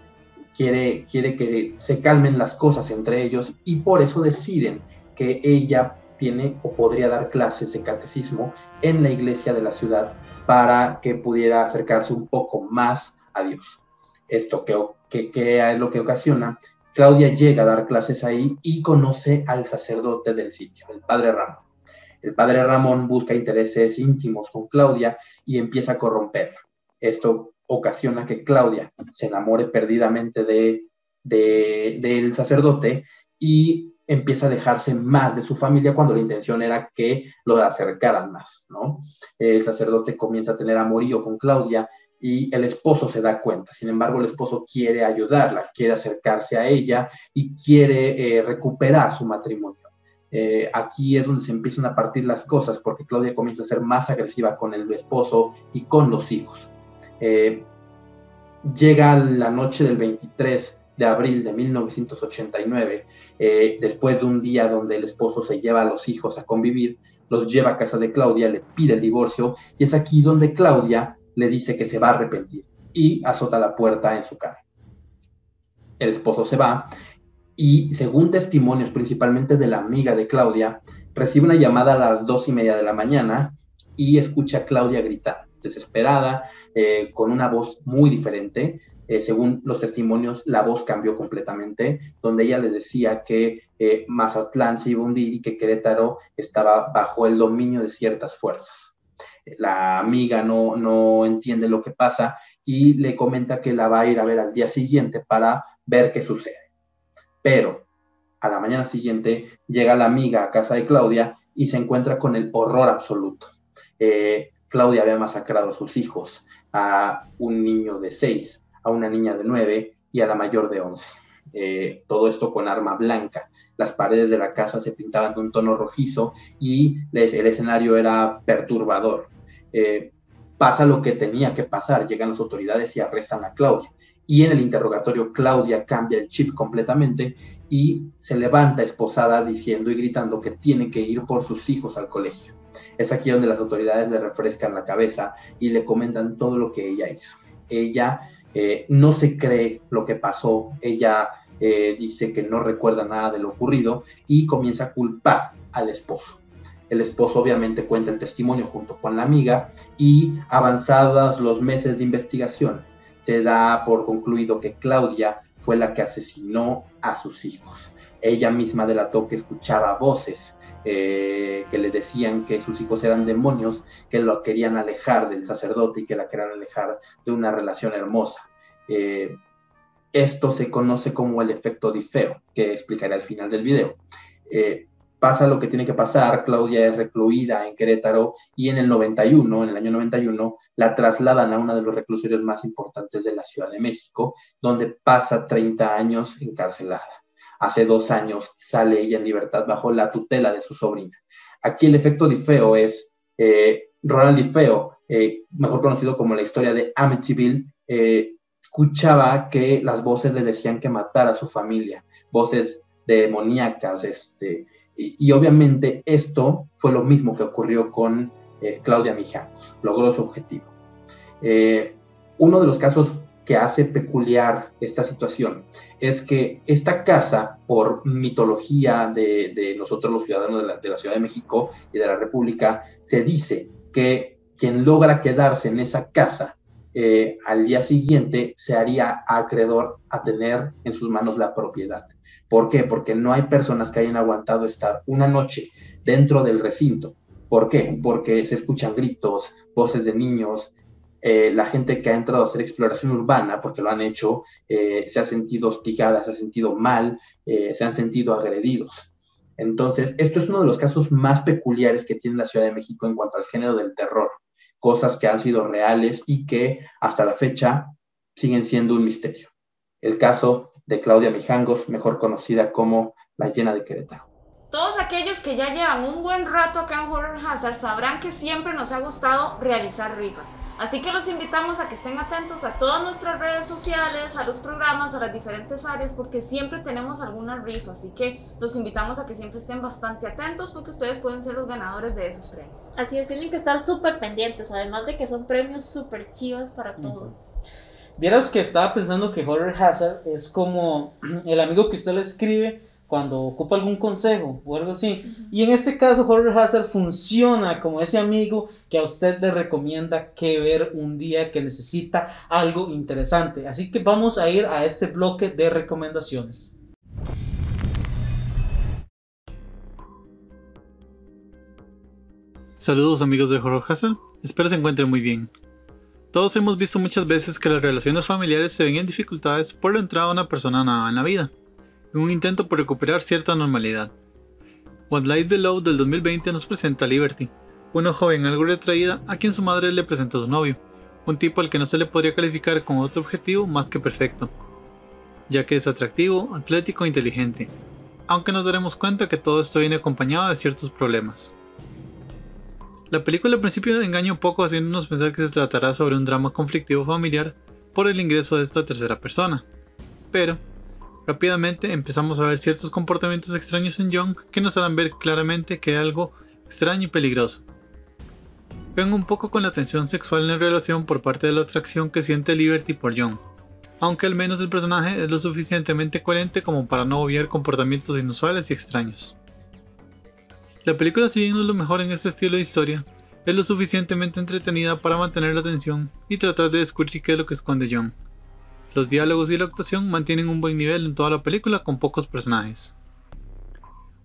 Speaker 22: quiere, quiere que se calmen las cosas entre ellos y por eso deciden que ella tiene o podría dar clases de catecismo en la iglesia de la ciudad para que pudiera acercarse un poco más a Dios. Esto que, que, que es lo que ocasiona Claudia llega a dar clases ahí y conoce al sacerdote del sitio, el padre Ramón. El padre Ramón busca intereses íntimos con Claudia y empieza a corromperla. Esto ocasiona que Claudia se enamore perdidamente de, del sacerdote y empieza a alejarse más de su familia cuando la intención era que lo acercaran más, ¿no? El sacerdote comienza a tener amorío con Claudia y el esposo se da cuenta. Sin embargo, el esposo quiere ayudarla, quiere acercarse a ella y quiere eh, recuperar su matrimonio. Eh, aquí es donde se empiezan a partir las cosas porque Claudia comienza a ser más agresiva con el esposo y con los hijos. Eh, llega la noche del 23 de abril de 1989, después de un día donde el esposo se lleva a los hijos a convivir, los lleva a casa de Claudia, le pide el divorcio y es aquí donde Claudia le dice que se va a arrepentir y azota la puerta en su cara. El esposo se va y, según testimonios principalmente de la amiga de Claudia, recibe una llamada a las dos y media de la mañana y escucha a Claudia gritar, desesperada, eh, con una voz muy diferente. Eh, según los testimonios, la voz cambió completamente, donde ella le decía que eh, Mazatlán se iba a hundir y que Querétaro estaba bajo el dominio de ciertas fuerzas la amiga no, no entiende lo que pasa y le comenta que la va a ir a ver al día siguiente para ver qué sucede. Pero a la mañana siguiente llega la amiga a casa de Claudia y se encuentra con el horror absoluto. Eh, Claudia había masacrado a sus hijos, a un niño de seis, a una niña de nueve y a la mayor de once. Eh, todo esto con arma blanca. Las paredes de la casa se pintaban de un tono rojizo y el escenario era perturbador. Eh, pasa lo que tenía que pasar, llegan las autoridades y arrestan a Claudia. Y en el interrogatorio Claudia cambia el chip completamente y se levanta esposada diciendo y gritando que tiene que ir por sus hijos al colegio. Es aquí donde las autoridades le refrescan la cabeza y le comentan todo lo que ella hizo. Ella eh, no se cree lo que pasó, ella eh, dice que no recuerda nada de lo ocurrido y comienza a culpar al esposo. El esposo obviamente cuenta el testimonio junto con la amiga y avanzados los meses de investigación, se da por concluido que Claudia fue la que asesinó a sus hijos. Ella misma delató que escuchaba voces eh, que le decían que sus hijos eran demonios, que lo querían alejar del sacerdote y que la querían alejar de una relación hermosa. Eh, esto se conoce como el efecto Difeo, que explicaré al final del video. Eh, pasa lo que tiene que pasar, Claudia es recluida en Querétaro y en el 91, en el año 91, la trasladan a uno de los reclusorios más importantes de la Ciudad de México, donde pasa 30 años encarcelada. hace dos años sale ella en libertad bajo la tutela de su sobrina. Aquí el efecto Difeo es eh, Ronald Difeo, eh, mejor conocido como la historia de Amityville, eh, escuchaba que las voces le decían que matara a su familia, voces demoníacas, este, y, obviamente esto fue lo mismo que ocurrió con eh, Claudia Mijangos, logró su objetivo. uno de los casos que hace peculiar esta situación es que esta casa, por mitología de, nosotros los ciudadanos de la, Ciudad de México y de la República, se dice que quien logra quedarse en esa casa eh, al día siguiente se haría acreedor a tener en sus manos la propiedad. ¿Por qué? Porque no hay personas que hayan aguantado estar una noche dentro del recinto. ¿Por qué? Porque se escuchan gritos, voces de niños, eh, la gente que ha entrado a hacer exploración urbana, porque lo han hecho, eh, se ha sentido hostigada, se ha sentido mal, se han sentido agredidos. Entonces, esto es uno de los casos más peculiares que tiene la Ciudad de México en cuanto al género del terror, cosas que han sido reales y que hasta la fecha siguen siendo un misterio. El caso de Claudia Mijangos, mejor conocida como la llena de Querétaro.
Speaker 2: Todos aquellos que ya llevan un buen rato acá en Horror Hazard sabrán que siempre nos ha gustado realizar rifas. Así que los invitamos a que estén atentos a todas nuestras redes sociales, a los programas, a las diferentes áreas, porque siempre tenemos alguna rifa. Así que los invitamos a que siempre estén bastante atentos porque ustedes pueden ser los ganadores de esos premios.
Speaker 3: Así es, tienen que estar súper pendientes, además de que son premios súper chivos para todos.
Speaker 1: Vieras que estaba pensando que Horror Hazard es como el amigo que usted le escribe cuando ocupa algún consejo o algo así. Y en este caso, Horror Hazard funciona como ese amigo que a usted le recomienda que ver un día que necesita algo interesante. Así que vamos a ir a este bloque de recomendaciones.
Speaker 23: Saludos amigos de Horror Hazard, espero se encuentren muy bien. Todos hemos visto muchas veces que las relaciones familiares se ven en dificultades por la entrada de una persona nueva en la vida en un intento por recuperar cierta normalidad. What Lies Below del 2020 nos presenta a Liberty, una joven algo retraída a quien su madre le presentó a su novio, un tipo al que no se le podría calificar como otro objetivo más que perfecto, ya que es atractivo, atlético e inteligente, aunque nos daremos cuenta que todo esto viene acompañado de ciertos problemas. La película al principio engaña un poco haciéndonos pensar que se tratará sobre un drama conflictivo familiar por el ingreso de esta tercera persona, pero Rápidamente empezamos a ver ciertos comportamientos extraños en John que nos harán ver claramente que hay algo extraño y peligroso. Vengo un poco con la tensión sexual en la relación por parte de la atracción que siente Liberty por John, aunque al menos el personaje es lo suficientemente coherente como para no obviar comportamientos inusuales y extraños. La película si bien lo mejor en este estilo de historia, es lo suficientemente entretenida para mantener la atención y tratar de descubrir qué es lo que esconde John. Los diálogos y la actuación mantienen un buen nivel en toda la película con pocos personajes.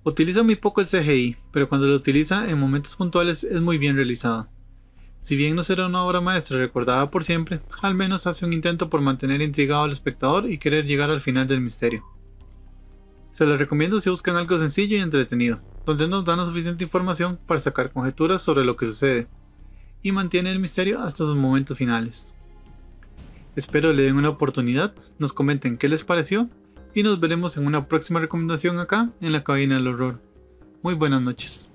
Speaker 23: Utiliza muy poco el CGI, pero cuando lo utiliza en momentos puntuales es muy bien realizado. Si bien no será una obra maestra recordada por siempre, al menos hace un intento por mantener intrigado al espectador y querer llegar al final del misterio. Se la recomiendo si buscan algo sencillo y entretenido, donde nos dan la suficiente información para sacar conjeturas sobre lo que sucede, y mantiene el misterio hasta sus momentos finales. Espero le den una oportunidad, nos comenten qué les pareció y nos veremos en una próxima recomendación acá en la cabina del horror. Muy buenas noches.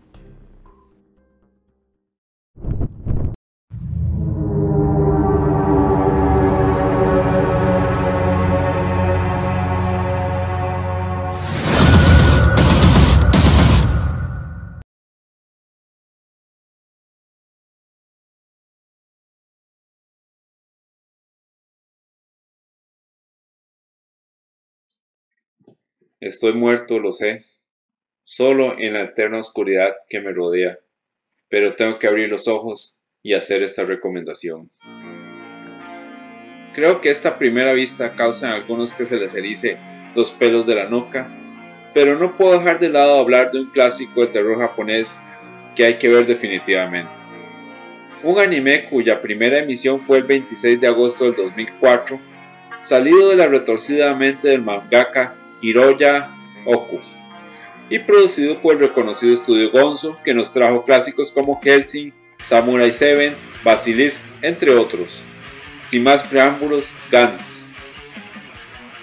Speaker 24: Estoy muerto, lo sé, solo en la eterna oscuridad que me rodea, pero tengo que abrir los ojos y hacer esta recomendación. Creo que esta primera vista causa en algunos que se les erice los pelos de la nuca, pero no puedo dejar de lado hablar de un clásico de terror japonés que hay que ver definitivamente. Un anime cuya primera emisión fue el 26 de agosto del 2004, salido de la retorcida mente del mangaka Hiroya Oku, y producido por el reconocido estudio Gonzo, que nos trajo clásicos como Helsing, Samurai 7, Basilisk, entre otros. Sin más preámbulos, Gantz.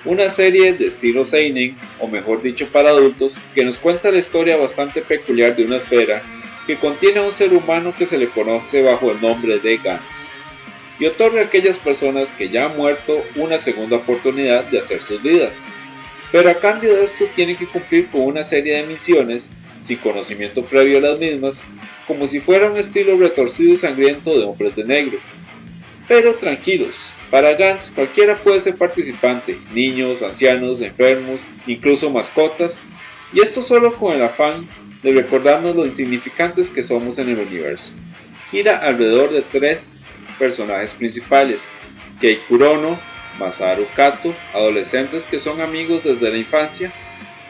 Speaker 24: una serie de estilo seinen, o mejor dicho para adultos, que nos cuenta la historia bastante peculiar de una esfera que contiene a un ser humano que se le conoce bajo el nombre de Gans, y otorga a aquellas personas que ya han muerto una segunda oportunidad de hacer sus vidas. Pero a cambio de esto tienen que cumplir con una serie de misiones sin conocimiento previo a las mismas, como si fuera un estilo retorcido y sangriento de hombres de negro. Pero tranquilos, para Gans cualquiera puede ser participante, niños, ancianos, enfermos, incluso mascotas, y esto solo con el afán de recordarnos lo insignificantes que somos en el universo. Gira alrededor de tres personajes principales, Kei Kurono, Masaru Kato, adolescentes que son amigos desde la infancia,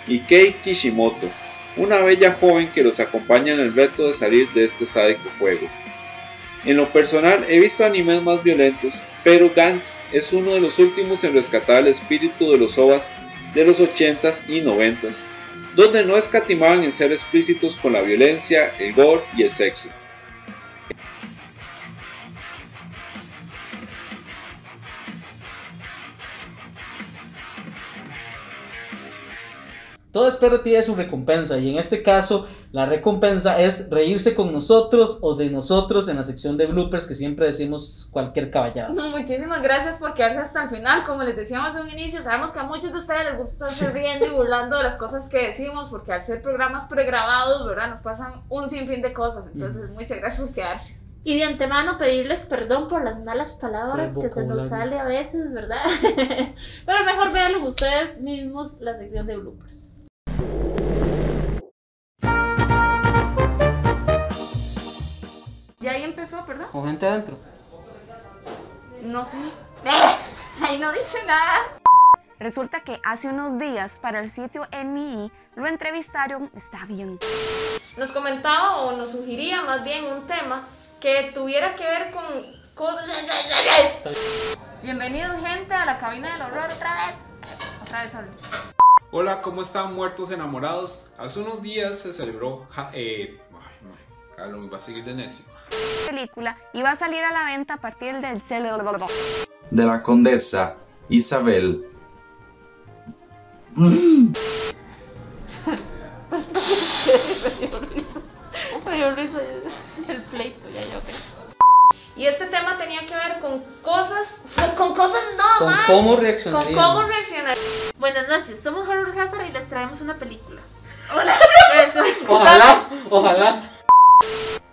Speaker 24: y Kei Kishimoto, una bella joven que los acompaña en el reto de salir de este sádico juego. En lo personal he visto animes más violentos, pero Gantz es uno de los últimos en rescatar el espíritu de los OVAs de los 80s y 90s, donde no escatimaban en ser explícitos con la violencia, el gore y el sexo.
Speaker 1: Toda espera tiene su recompensa y en este caso la recompensa es reírse con nosotros o de nosotros en la sección de bloopers que siempre decimos cualquier caballada.
Speaker 2: Muchísimas gracias por quedarse hasta el final. Como les decíamos en un inicio, sabemos que a muchos de ustedes les gusta estarse riendo y burlando de las cosas que decimos porque al ser programas pregrabados, ¿verdad? Nos pasan un sinfín de cosas. Entonces, muchas gracias por quedarse.
Speaker 3: Y de antemano pedirles perdón por las malas palabras que se nos sale a veces, ¿verdad? Pero mejor véanlo ustedes mismos la sección de bloopers.
Speaker 2: ¿Y ahí empezó, perdón?
Speaker 1: Con gente adentro.
Speaker 2: No sé. Ahí no dice nada.
Speaker 25: Resulta que hace unos días para el sitio NMI lo entrevistaron, está bien.
Speaker 2: Nos comentaba o nos sugería más bien un tema que tuviera que ver con. Bienvenidos, gente, a la cabina del horror otra vez. Otra vez hablo.
Speaker 26: Hola, ¿cómo están muertos enamorados? Hace unos días se celebró... ja- eh, ay, no, Carlos va a seguir de necio.
Speaker 25: Película y va a salir a la venta a partir del cel-
Speaker 27: de la condesa Isabel.
Speaker 3: El pleito, ya yo
Speaker 2: Y este tema tenía que ver con cosas. Con cosas no,
Speaker 1: Con
Speaker 2: man.
Speaker 1: cómo
Speaker 2: Con
Speaker 1: reaccionarían.
Speaker 2: cómo reaccionar.
Speaker 3: Buenas noches, somos Horror Hazard y les traemos una película.
Speaker 2: Hola.
Speaker 1: Ojalá, ojalá.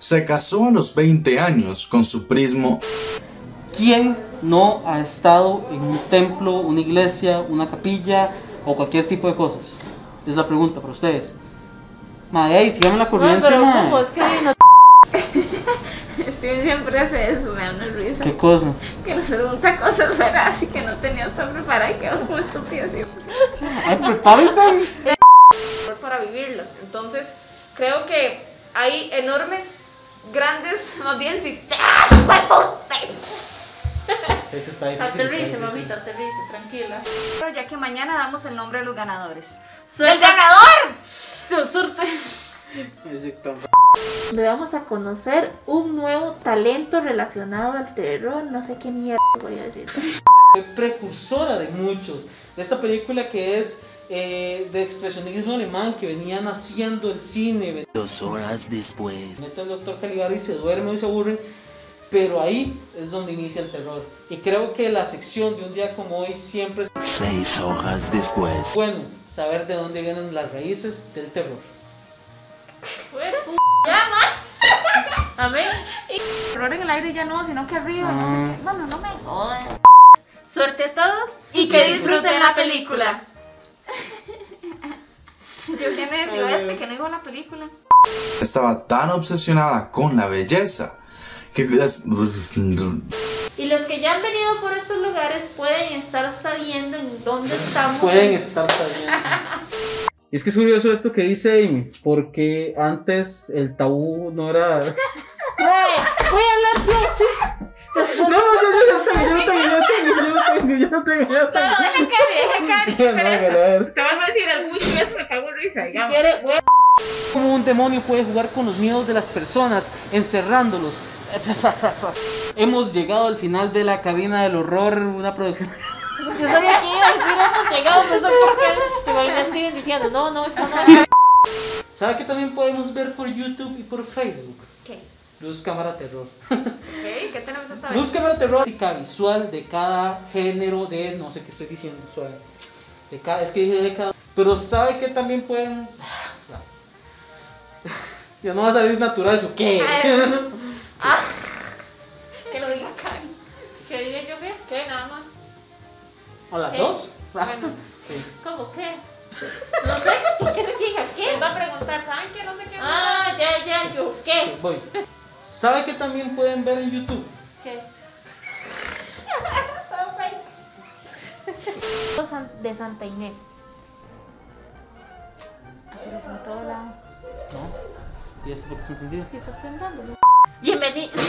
Speaker 27: Se casó a los 20 años con su prismo
Speaker 1: ¿Quién no ha estado en un templo, una iglesia, una capilla o cualquier tipo de cosas? Es la pregunta para ustedes. Madre, síganme la corriente,
Speaker 3: pero
Speaker 1: mae.
Speaker 3: ¿cómo? Es que no...
Speaker 2: Steve siempre hace eso, me da una risa.
Speaker 1: ¿Qué cosa?
Speaker 2: Que nos pregunta cosas veras y que no tenía usted preparada y quedamos como estúpidas.
Speaker 1: Ay, prepárense.
Speaker 2: Para vivirlas. Entonces, creo que hay enormes, grandes, más bien si. ¡Ah,
Speaker 1: Eso está difícil.
Speaker 3: Aterrice, mamita, aterrice, tranquila.
Speaker 25: Pero ya que mañana damos el nombre de los ganadores.
Speaker 2: ¡Del ganador!
Speaker 3: Su suerte. Donde vamos a conocer un nuevo talento relacionado al terror. No sé qué mierda voy a decir.
Speaker 1: Fue precursora de muchos. De esta película que es eh, de expresionismo alemán que venían haciendo el cine.
Speaker 28: Dos horas después.
Speaker 1: Mete el doctor Caligari y se duerme y se aburren. Pero ahí es donde inicia el terror. Y creo que la sección de un día como hoy siempre es
Speaker 28: Seis horas después.
Speaker 1: bueno saber de dónde vienen las raíces del terror.
Speaker 2: Bueno.
Speaker 3: Amén.
Speaker 2: Terror en el aire ya no, sino que arriba, no sé qué. Bueno, no me jodas.
Speaker 3: Suerte a todos
Speaker 2: Y que disfruten la película. Yo qué necio este que no iba a la película.
Speaker 27: estaba tan obsesionada con la belleza que
Speaker 3: Y los que ya han venido por estos lugares pueden estar sabiendo en dónde estamos.
Speaker 1: Pueden estar sabiendo. Y es que es curioso esto que dice Amy, porque antes el tabú no era.
Speaker 3: Voy, voy a hablar yo, sí.
Speaker 1: No, no, yo, yo, yo no tengo, yo no tengo, yo no tengo, yo no tengo, yo no tengo.
Speaker 2: No, deja Cari, deja.
Speaker 1: No, ver.
Speaker 2: Te van a decir algo mucho y eso me cago en risa, digamos.
Speaker 3: quiere, voy a-
Speaker 1: Como un demonio puede jugar con los miedos de las personas, encerrándolos. Hemos llegado al final de la cabina del horror, una producción.
Speaker 3: Yo sabía que iba a decir hemos llegado, no sé por qué. Me Steven diciendo, no, no, está mal.
Speaker 1: ¿Sabe que también podemos ver por YouTube y por Facebook? Luz Cámara Terror.
Speaker 2: Ok, ¿qué tenemos esta vez?
Speaker 1: Luz Cámara Terror, visual de cada género de, no sé qué estoy diciendo, suave. De cada, es que dije de cada. Pero ¿sabe que también pueden... Ya no va a salir natural eso, ¿qué?
Speaker 2: Ah, que lo diga Karen. ¿Qué diga yo qué? ¿Qué? Nada más.
Speaker 1: ¿O las
Speaker 2: ¿Qué?
Speaker 1: dos?
Speaker 2: Bueno,
Speaker 1: Sí.
Speaker 3: ¿Cómo qué? No sé, ¿por qué diga qué?
Speaker 2: él va a preguntar, ¿saben qué? No sé qué.
Speaker 3: Ah, ya, ya, yo, ¿qué?
Speaker 1: Voy. ¿Sabe que también pueden ver en YouTube?
Speaker 3: ¿Qué? De Santa Inés. Pero con todo la...
Speaker 1: ¿No? ¿Y esto por qué está encendido?
Speaker 3: ¿Qué está temblando? Bienvenido.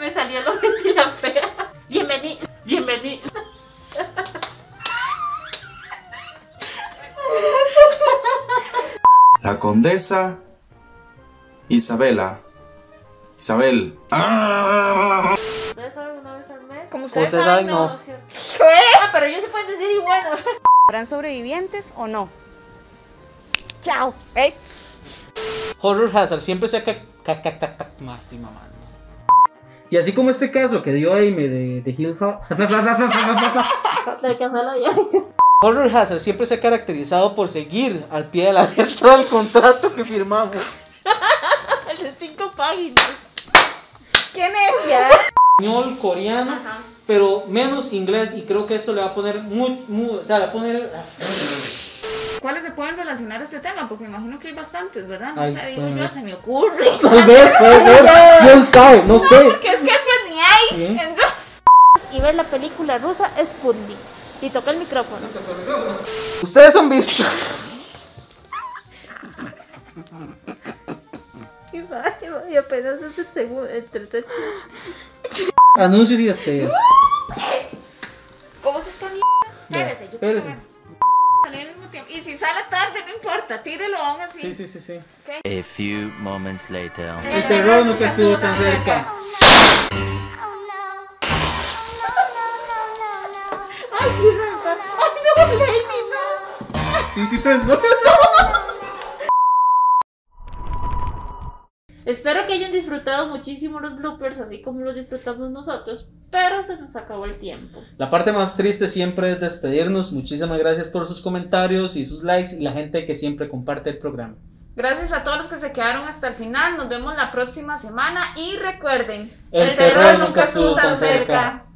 Speaker 3: Me salió lo mentira fea. Bienvenido. Bienvenido.
Speaker 27: La condesa Isabela. Isabel. ¡Ah!
Speaker 3: ¿Ustedes saben una vez al mes?
Speaker 2: Como
Speaker 1: ustedes saben, no.
Speaker 3: cierto. Ah, pero ellos se pueden decir y bueno.
Speaker 25: ¿Habrán sobrevivientes o no? Chao. ¿eh?
Speaker 1: Horror Hazard siempre ca- más sí, mamá. Y así como este caso que dio Aime de, de Hill House. Horror Hazard siempre se ha caracterizado por seguir al pie de la letra del contrato que firmamos.
Speaker 3: Páginas.
Speaker 25: ¿Qué necia?
Speaker 1: Español, coreano, pero menos inglés y creo que esto le va a poner muy, muy, o sea, le va a poner...
Speaker 2: ¿Cuáles se pueden relacionar a este tema? Porque me imagino que hay bastantes, ¿verdad? No
Speaker 1: Ay,
Speaker 2: sé, digo yo, se me ocurre.
Speaker 1: Tal vez, puede ser, quién sabe, no sé.
Speaker 2: Porque es que después ni hay.
Speaker 1: Sí.
Speaker 2: Entonces-
Speaker 3: Y ver la película rusa Sputnik. Y toca el micrófono.
Speaker 1: Ustedes han visto.
Speaker 3: Y va, y apenas es el segundo, el tercer.
Speaker 1: Anuncios y despedida.
Speaker 2: ¿Cómo se está? Espérese, yo
Speaker 1: Espérese.
Speaker 2: quiero salir al mismo tiempo. Y si sale tarde, no importa, tírelo aún así.
Speaker 1: Sí, sí, sí, sí.
Speaker 28: A few moments later.
Speaker 1: El terror nunca estuvo tan cerca.
Speaker 3: Ay, sí. Ay, no, Lady, no.
Speaker 1: Sí, sí, pero no.
Speaker 3: Espero que hayan disfrutado muchísimo los bloopers, así como los disfrutamos nosotros, pero se nos acabó el tiempo.
Speaker 1: La parte más triste siempre es despedirnos. Muchísimas gracias por sus comentarios y sus likes y la gente que siempre comparte el programa.
Speaker 2: Gracias a todos los que se quedaron hasta el final. Nos vemos la próxima semana. Y recuerden,
Speaker 1: El terror nunca estuvo tan cerca.